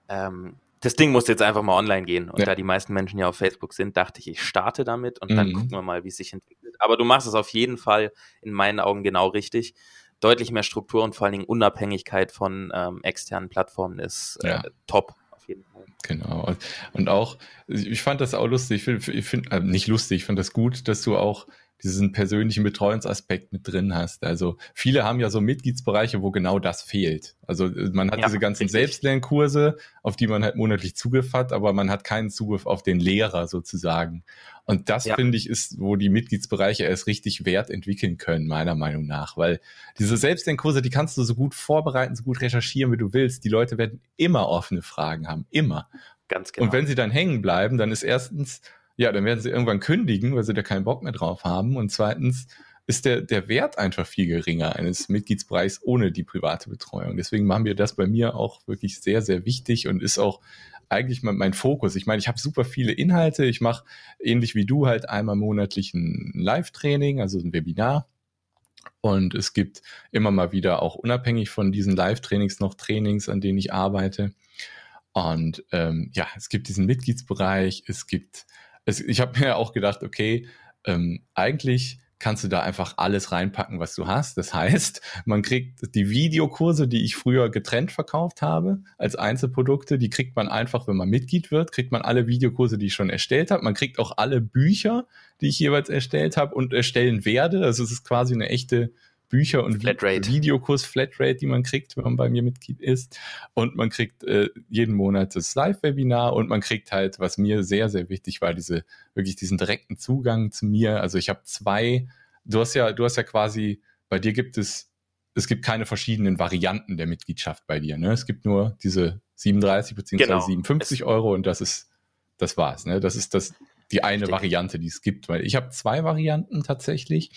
Ähm, das Ding muss jetzt einfach mal online gehen. Und ja. da die meisten Menschen ja auf Facebook sind, dachte ich, ich starte damit und mhm. dann gucken wir mal, wie es sich entwickelt. Aber du machst es auf jeden Fall in meinen Augen genau richtig. Deutlich mehr Struktur und vor allen Dingen Unabhängigkeit von ähm, externen Plattformen ist äh, ja. top. Auf jeden Fall. Genau. Und, und auch, ich fand das auch lustig, ich finde, find, äh, nicht lustig, ich fand das gut, dass du auch diesen persönlichen Betreuungsaspekt mit drin hast. Also viele haben ja so Mitgliedsbereiche, wo genau das fehlt. Also äh, man hat ja, diese ganzen richtig. Selbstlernkurse, auf die man halt monatlich Zugriff hat, aber man hat keinen Zugriff auf den Lehrer sozusagen. Und das ja. finde ich ist, wo die Mitgliedsbereiche erst richtig Wert entwickeln können, meiner Meinung nach. Weil diese Selbstlernkurse, die kannst du so gut vorbereiten, so gut recherchieren, wie du willst. Die Leute werden immer offene Fragen haben. Immer. Ganz genau. Und wenn sie dann hängen bleiben, dann ist erstens ja, dann werden sie irgendwann kündigen, weil sie da keinen Bock mehr drauf haben. Und zweitens ist der, der Wert einfach viel geringer eines Mitgliedsbereichs ohne die private Betreuung. Deswegen machen wir das bei mir auch wirklich sehr, sehr wichtig und ist auch eigentlich mein, Fokus. Ich meine, ich habe super viele Inhalte. Ich mache ähnlich wie du halt einmal monatlich ein Live-Training, also ein Webinar. Und es gibt immer mal wieder auch unabhängig von diesen Live-Trainings noch Trainings, an denen ich arbeite. Und ähm, ja, es gibt diesen Mitgliedsbereich, es gibt es, ich habe mir auch gedacht, okay, ähm, eigentlich kannst du da einfach alles reinpacken, was du hast. Das heißt, man kriegt die Videokurse, die ich früher getrennt verkauft habe, als Einzelprodukte, die kriegt man einfach, wenn man Mitglied wird, kriegt man alle Videokurse, die ich schon erstellt habe. Man kriegt auch alle Bücher, die ich jeweils erstellt habe und erstellen werde. Also es ist quasi eine echte Bücher und Flatrate. Videokurs Flatrate, die man kriegt, wenn man bei mir Mitglied ist. Und man kriegt äh, jeden Monat das Live-Webinar und man kriegt halt, was mir sehr, sehr wichtig war, diese wirklich diesen direkten Zugang zu mir. Also ich habe zwei, du hast ja, du hast ja quasi, bei dir gibt es es gibt keine verschiedenen Varianten der Mitgliedschaft bei dir. Ne? Es gibt nur diese 37 bzw. Genau. 57 Euro und das ist, das war's. Ne? Das ist das, die eine Richtig. Variante, die es gibt. Weil ich habe zwei Varianten tatsächlich.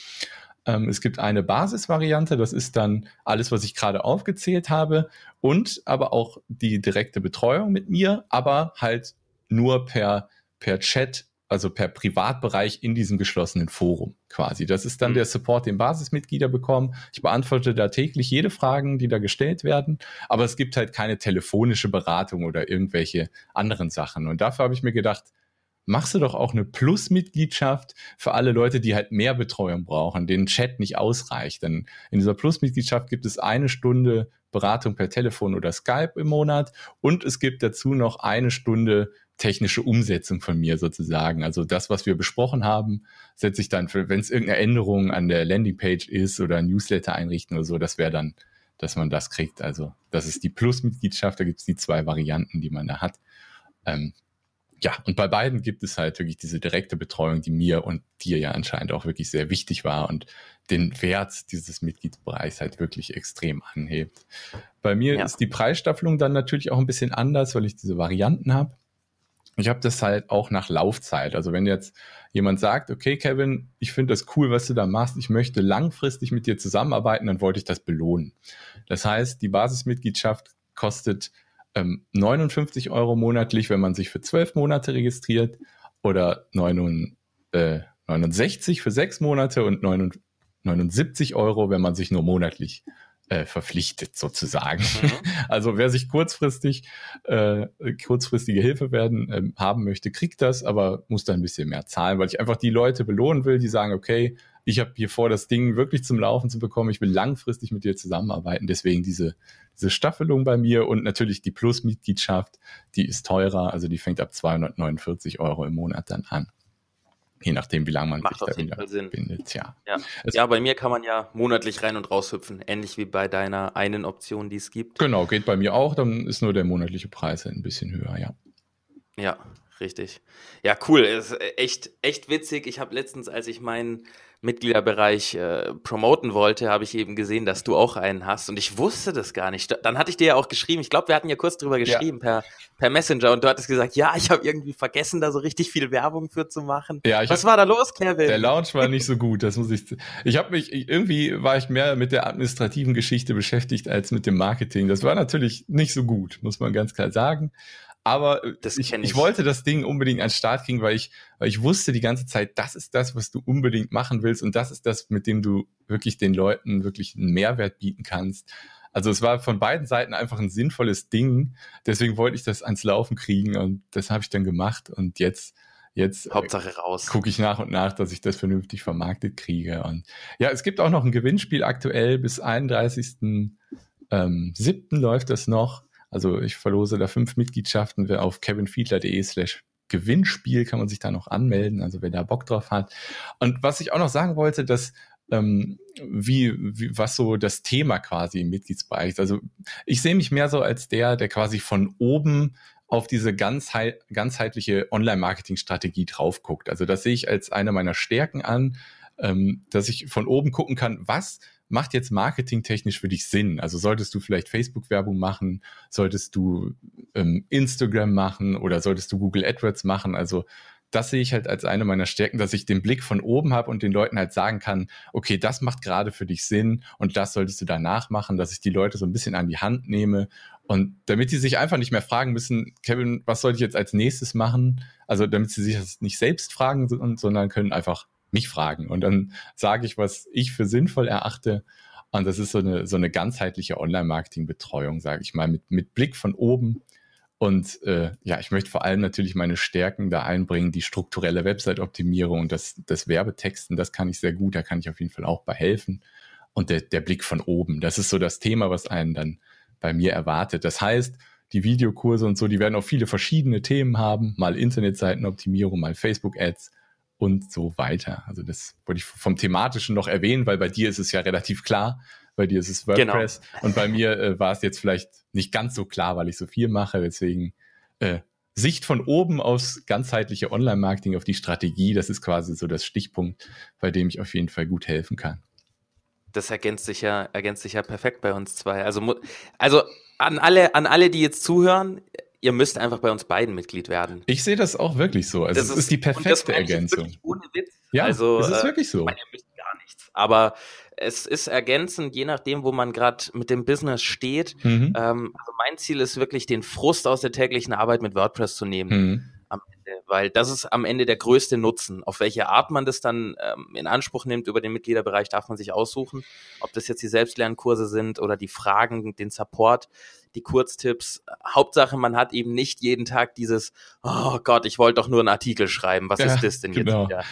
Ähm, es gibt eine Basisvariante, das ist dann alles, was ich gerade aufgezählt habe und aber auch die direkte Betreuung mit mir, aber halt nur per, per Chat, also per Privatbereich in diesem geschlossenen Forum quasi. Das ist dann mhm. der Support, den Basismitglieder bekommen. Ich beantworte da täglich jede Fragen, die da gestellt werden, aber es gibt halt keine telefonische Beratung oder irgendwelche anderen Sachen. Und dafür habe ich mir gedacht, machst du doch auch eine Plus-Mitgliedschaft für alle Leute, die halt mehr Betreuung brauchen, denen Chat nicht ausreicht. Denn in dieser Plus-Mitgliedschaft gibt es eine Stunde Beratung per Telefon oder Skype im Monat und es gibt dazu noch eine Stunde technische Umsetzung von mir sozusagen. Also das, was wir besprochen haben, setze ich dann, wenn es irgendeine Änderung an der Landingpage ist oder ein Newsletter einrichten oder so, das wäre dann, dass man das kriegt. Also das ist die Plus-Mitgliedschaft, da gibt es die zwei Varianten, die man da hat. Ähm, ja, und bei beiden gibt es halt wirklich diese direkte Betreuung, die mir und dir ja anscheinend auch wirklich sehr wichtig war und den Wert dieses Mitgliedsbereichs halt wirklich extrem anhebt. Bei mir ja. ist die Preisstaffelung dann natürlich auch ein bisschen anders, weil ich diese Varianten habe. Ich habe das halt auch nach Laufzeit. Also wenn jetzt jemand sagt, okay, Kevin, ich finde das cool, was du da machst, ich möchte langfristig mit dir zusammenarbeiten, dann wollte ich das belohnen. Das heißt, die Basismitgliedschaft kostet ähm, 59 Euro monatlich, wenn man sich für zwölf Monate registriert oder 69 äh, für sechs Monate und 79 Euro, wenn man sich nur monatlich äh, verpflichtet sozusagen. Mhm. Also wer sich kurzfristig äh, kurzfristige Hilfe werden äh, haben möchte, kriegt das, aber muss dann ein bisschen mehr zahlen, weil ich einfach die Leute belohnen will, die sagen, okay, ich habe hier vor, das Ding wirklich zum Laufen zu bekommen. Ich will langfristig mit dir zusammenarbeiten. Deswegen diese, diese Staffelung bei mir und natürlich die Plus-Mitgliedschaft, die ist teurer. Also die fängt ab 249 Euro im Monat dann an. je nachdem, wie lange man Macht sich da jeden wieder Fall Sinn. bindet. Ja. Ja. Es- ja, bei mir kann man ja monatlich rein und raushüpfen, ähnlich wie bei deiner einen Option, die es gibt. Genau, geht bei mir auch, dann ist nur der monatliche Preis ein bisschen höher, ja. Ja, richtig. Ja, cool. Ist echt, echt witzig. Ich habe letztens, als ich meinen Mitgliederbereich äh, promoten wollte, habe ich eben gesehen, dass du auch einen hast. Und ich wusste das gar nicht. Dann hatte ich dir ja auch geschrieben. Ich glaube, wir hatten ja kurz drüber Ja. geschrieben per, per Messenger. Und du hattest gesagt, ja, ich habe irgendwie vergessen, da so richtig viel Werbung für zu machen. Ja, ich Was hab- war da los, Kevin? Der Launch war nicht so gut, das muss ich. Ich habe mich ich- irgendwie war ich mehr mit der administrativen Geschichte beschäftigt als mit dem Marketing. Das war natürlich nicht so gut, muss man ganz klar sagen. Aber äh, Das ich, ich ich. wollte das Ding unbedingt an den Start kriegen, weil ich, weil ich wusste die ganze Zeit, das ist das, was du unbedingt machen willst und das ist das, mit dem du wirklich den Leuten wirklich einen Mehrwert bieten kannst. Also es war von beiden Seiten einfach ein sinnvolles Ding. Deswegen wollte ich das ans Laufen kriegen und das habe ich dann gemacht und jetzt jetzt äh, Hauptsache raus. gucke ich nach und nach, dass ich das vernünftig vermarktet kriege. Und ja, es gibt auch noch ein Gewinnspiel aktuell bis 31.07. Ähm, 7. läuft das noch. Also ich verlose da fünf Mitgliedschaften. Wer auf kevinfiedler.de slash Gewinnspiel kann man sich da noch anmelden, also wer da Bock drauf hat. Und was ich auch noch sagen wollte, dass ähm, wie, wie, was so das Thema quasi im Mitgliedsbereich ist. Also ich sehe mich mehr so als der, der quasi von oben auf diese ganzheit, ganzheitliche Online-Marketing-Strategie drauf guckt. Also das sehe ich als eine meiner Stärken an, ähm, dass ich von oben gucken kann, was macht jetzt marketingtechnisch für dich Sinn? Also solltest du vielleicht Facebook-Werbung machen, solltest du ähm, Instagram machen oder solltest du Google AdWords machen? Also das sehe ich halt als eine meiner Stärken, dass ich den Blick von oben habe und den Leuten halt sagen kann, okay, das macht gerade für dich Sinn und das solltest du danach machen, dass ich die Leute so ein bisschen an die Hand nehme und damit sie sich einfach nicht mehr fragen müssen, Kevin, was soll ich jetzt als nächstes machen? Also damit sie sich das nicht selbst fragen, so- sondern können einfach mich fragen und dann sage ich, was ich für sinnvoll erachte und das ist so eine, so eine ganzheitliche Online-Marketing-Betreuung, sage ich mal, mit, mit Blick von oben und äh, ja, ich möchte vor allem natürlich meine Stärken da einbringen, die strukturelle Website-Optimierung das, das Werbetexten, das kann ich sehr gut, da kann ich auf jeden Fall auch bei helfen. Und der, der Blick von oben, das ist so das Thema, was einen dann bei mir erwartet. Das heißt, die Videokurse und so, die werden auch viele verschiedene Themen haben, mal Internetseitenoptimierung, mal Facebook-Ads und so weiter. Also das wollte ich vom thematischen noch erwähnen, weil bei dir ist es ja relativ klar, bei dir ist es WordPress und bei mir äh, war es jetzt vielleicht nicht ganz so klar, weil ich so viel mache. Deswegen äh, Sicht von oben aufs ganzheitliche Online-Marketing, auf die Strategie, das ist quasi so das Stichpunkt, bei dem ich auf jeden Fall gut helfen kann. Das ergänzt sich ja, ergänzt sich ja perfekt bei uns zwei. Also, also an alle, an alle, die jetzt zuhören, ihr müsst einfach bei uns beiden Mitglied werden. Ich sehe das auch wirklich so. Also es ist, die das perfekte Ergänzung. Ohne Witz. Ja, also, es ist äh, wirklich so. Ich meine, ihr müsst gar nichts. Aber es ist ergänzend, je nachdem, wo man gerade mit dem Business steht. Mhm. Ähm, also mein Ziel ist wirklich, den Frust aus der täglichen Arbeit mit WordPress zu nehmen. Mhm. Am Ende, weil das ist am Ende der größte Nutzen. Auf welche Art man das dann ähm, in Anspruch nimmt über den Mitgliederbereich, darf man sich aussuchen. Ob das jetzt die Selbstlernkurse sind oder die Fragen, den Support, die Kurztipps. Hauptsache, man hat eben nicht jeden Tag dieses, oh Gott, ich wollte doch nur einen Artikel schreiben. Was Ja, ist das denn genau. jetzt wieder?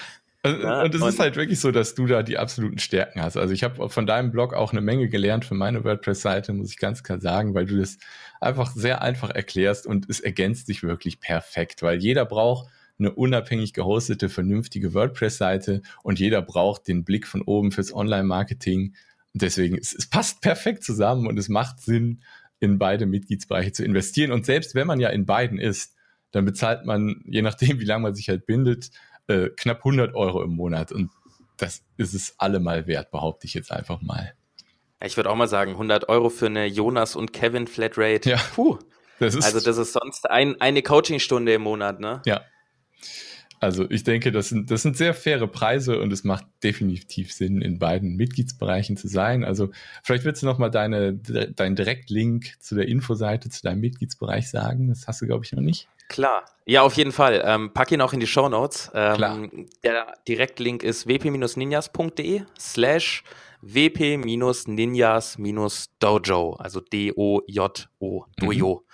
Also, Ja, und es ist halt wirklich so, dass du da die absoluten Stärken hast. Also ich habe von deinem Blog auch eine Menge gelernt für meine WordPress-Seite, muss ich ganz klar sagen, weil du das einfach sehr einfach erklärst und es ergänzt sich wirklich perfekt, weil jeder braucht eine unabhängig gehostete, vernünftige WordPress-Seite und jeder braucht den Blick von oben fürs Online-Marketing. Und deswegen, es, es passt perfekt zusammen und es macht Sinn, in beide Mitgliedsbereiche zu investieren. Und selbst wenn man ja in beiden ist, dann bezahlt man, je nachdem, wie lange man sich halt bindet, äh, knapp 100 Euro im Monat. Und das ist es allemal wert, behaupte ich jetzt einfach mal. Ich würde auch mal sagen, 100 Euro für eine Jonas und Kevin Flatrate. Ja. Puh. Das ist, Also das ist sonst ein, eine Coachingstunde im Monat, ne? ja. Also ich denke, das sind, das sind sehr faire Preise und es macht definitiv Sinn, in beiden Mitgliedsbereichen zu sein. Also vielleicht willst du noch mal deine, deinen Direktlink zu der Infoseite, zu deinem Mitgliedsbereich sagen. Das hast du, glaube ich, noch nicht. Klar. Ja, auf jeden Fall. Ähm, pack ihn auch in die Show Notes. Ähm, der Direktlink ist wp-ninjas.de slash wp-ninjas-dojo, also D-O-J-O, Dojo.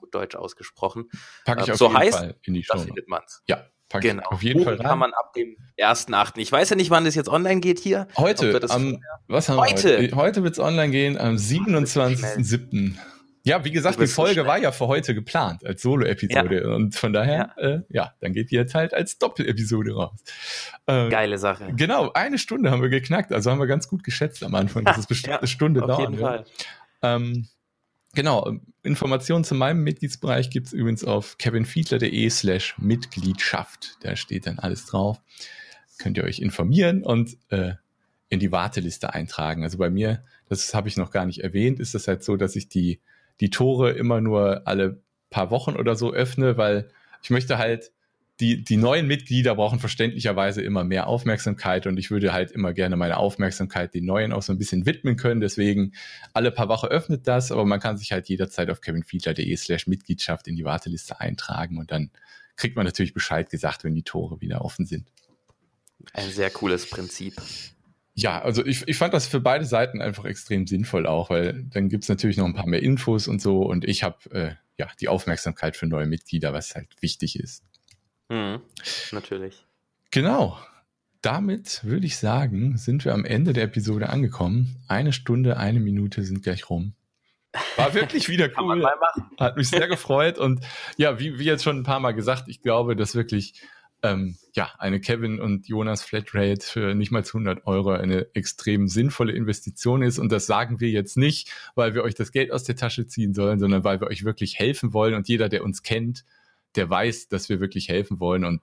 Gut Deutsch ausgesprochen. Packe ich Ähm, auf so jeden heißt, Fall in die Show. findet man's. Ja, packe Genau. ich auf jeden Fall rein. kann man ab dem 1.8. Ich weiß ja nicht, wann das jetzt online geht hier. Heute, am, was haben Heute? wir heute? Heute wird es online gehen, am 27.07. Ja, wie gesagt, die Folge war ja für heute geplant als Solo-Episode. Ja. Und von daher, ja. Äh, ja, dann geht die jetzt halt als Doppel-Episode raus. Äh, Geile Sache. Genau, eine Stunde haben wir geknackt. Also haben wir ganz gut geschätzt am Anfang, dass es bestimmt ja, eine Stunde dauert. Auf jeden Fall. Ähm, genau, Informationen zu meinem Mitgliedsbereich gibt es übrigens auf kevinfiedler.de slash Mitgliedschaft. Da steht dann alles drauf. Könnt ihr euch informieren und äh, in die Warteliste eintragen. Also bei mir, das habe ich noch gar nicht erwähnt, ist das halt so, dass ich die die Tore immer nur alle paar Wochen oder so öffne, weil ich möchte halt, die, die neuen Mitglieder brauchen verständlicherweise immer mehr Aufmerksamkeit und ich würde halt immer gerne meine Aufmerksamkeit den neuen auch so ein bisschen widmen können. Deswegen alle paar Wochen öffnet das, aber man kann sich halt jederzeit auf kevinfiedler.de slash Mitgliedschaft in die Warteliste eintragen und dann kriegt man natürlich Bescheid gesagt, wenn die Tore wieder offen sind. Ein sehr cooles Prinzip. Ja, also ich, ich fand das für beide Seiten einfach extrem sinnvoll auch, weil dann gibt's natürlich noch ein paar mehr Infos und so und ich habe äh, ja die Aufmerksamkeit für neue Mitglieder, was halt wichtig ist. Mhm, natürlich. Genau. Damit würde ich sagen, sind wir am Ende der Episode angekommen. Eine Stunde, eine Minute sind gleich rum. War wirklich wieder cool. Hat mich sehr gefreut. Und ja, wie, wie jetzt schon ein paar Mal gesagt, ich glaube, dass wirklich ähm, ja, eine Kevin und Jonas Flatrate für nicht mal 100 Euro eine extrem sinnvolle Investition ist. Und das sagen wir jetzt nicht, weil wir euch das Geld aus der Tasche ziehen sollen, sondern weil wir euch wirklich helfen wollen. Und jeder, der uns kennt, der weiß, dass wir wirklich helfen wollen. Und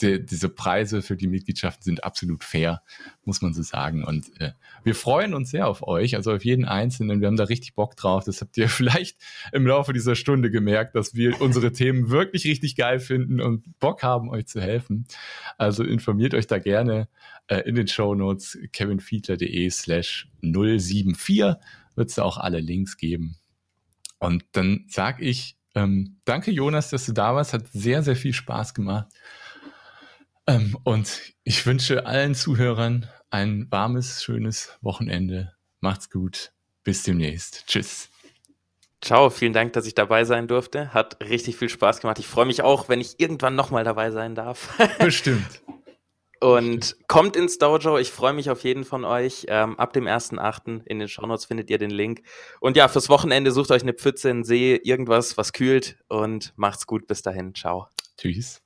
die, diese Preise für die Mitgliedschaften sind absolut fair, muss man so sagen. Und äh, wir freuen uns sehr auf euch, also auf jeden Einzelnen. Wir haben da richtig Bock drauf. Das habt ihr vielleicht im Laufe dieser Stunde gemerkt, dass wir unsere Themen wirklich richtig geil finden und Bock haben, euch zu helfen. Also informiert euch da gerne äh, in den Show Notes kevinfiedler.de slash 074 wird es da auch alle Links geben. Und dann sag ich, ähm, danke Jonas, dass du da warst. Hat sehr, sehr viel Spaß gemacht. Ähm, und ich wünsche allen Zuhörern ein warmes, schönes Wochenende. Macht's gut. Bis demnächst. Tschüss. Ciao, vielen Dank, dass ich dabei sein durfte. Hat richtig viel Spaß gemacht. Ich freue mich auch, wenn ich irgendwann nochmal dabei sein darf. Bestimmt. Und Bestimmt. kommt ins Dojo. Ich freue mich auf jeden von euch. Ähm, ab dem 1.8. in den Shownotes findet ihr den Link. Und ja, fürs Wochenende sucht euch eine Pfütze, einen See, irgendwas, was kühlt. Und macht's gut. Bis dahin. Ciao. Tschüss.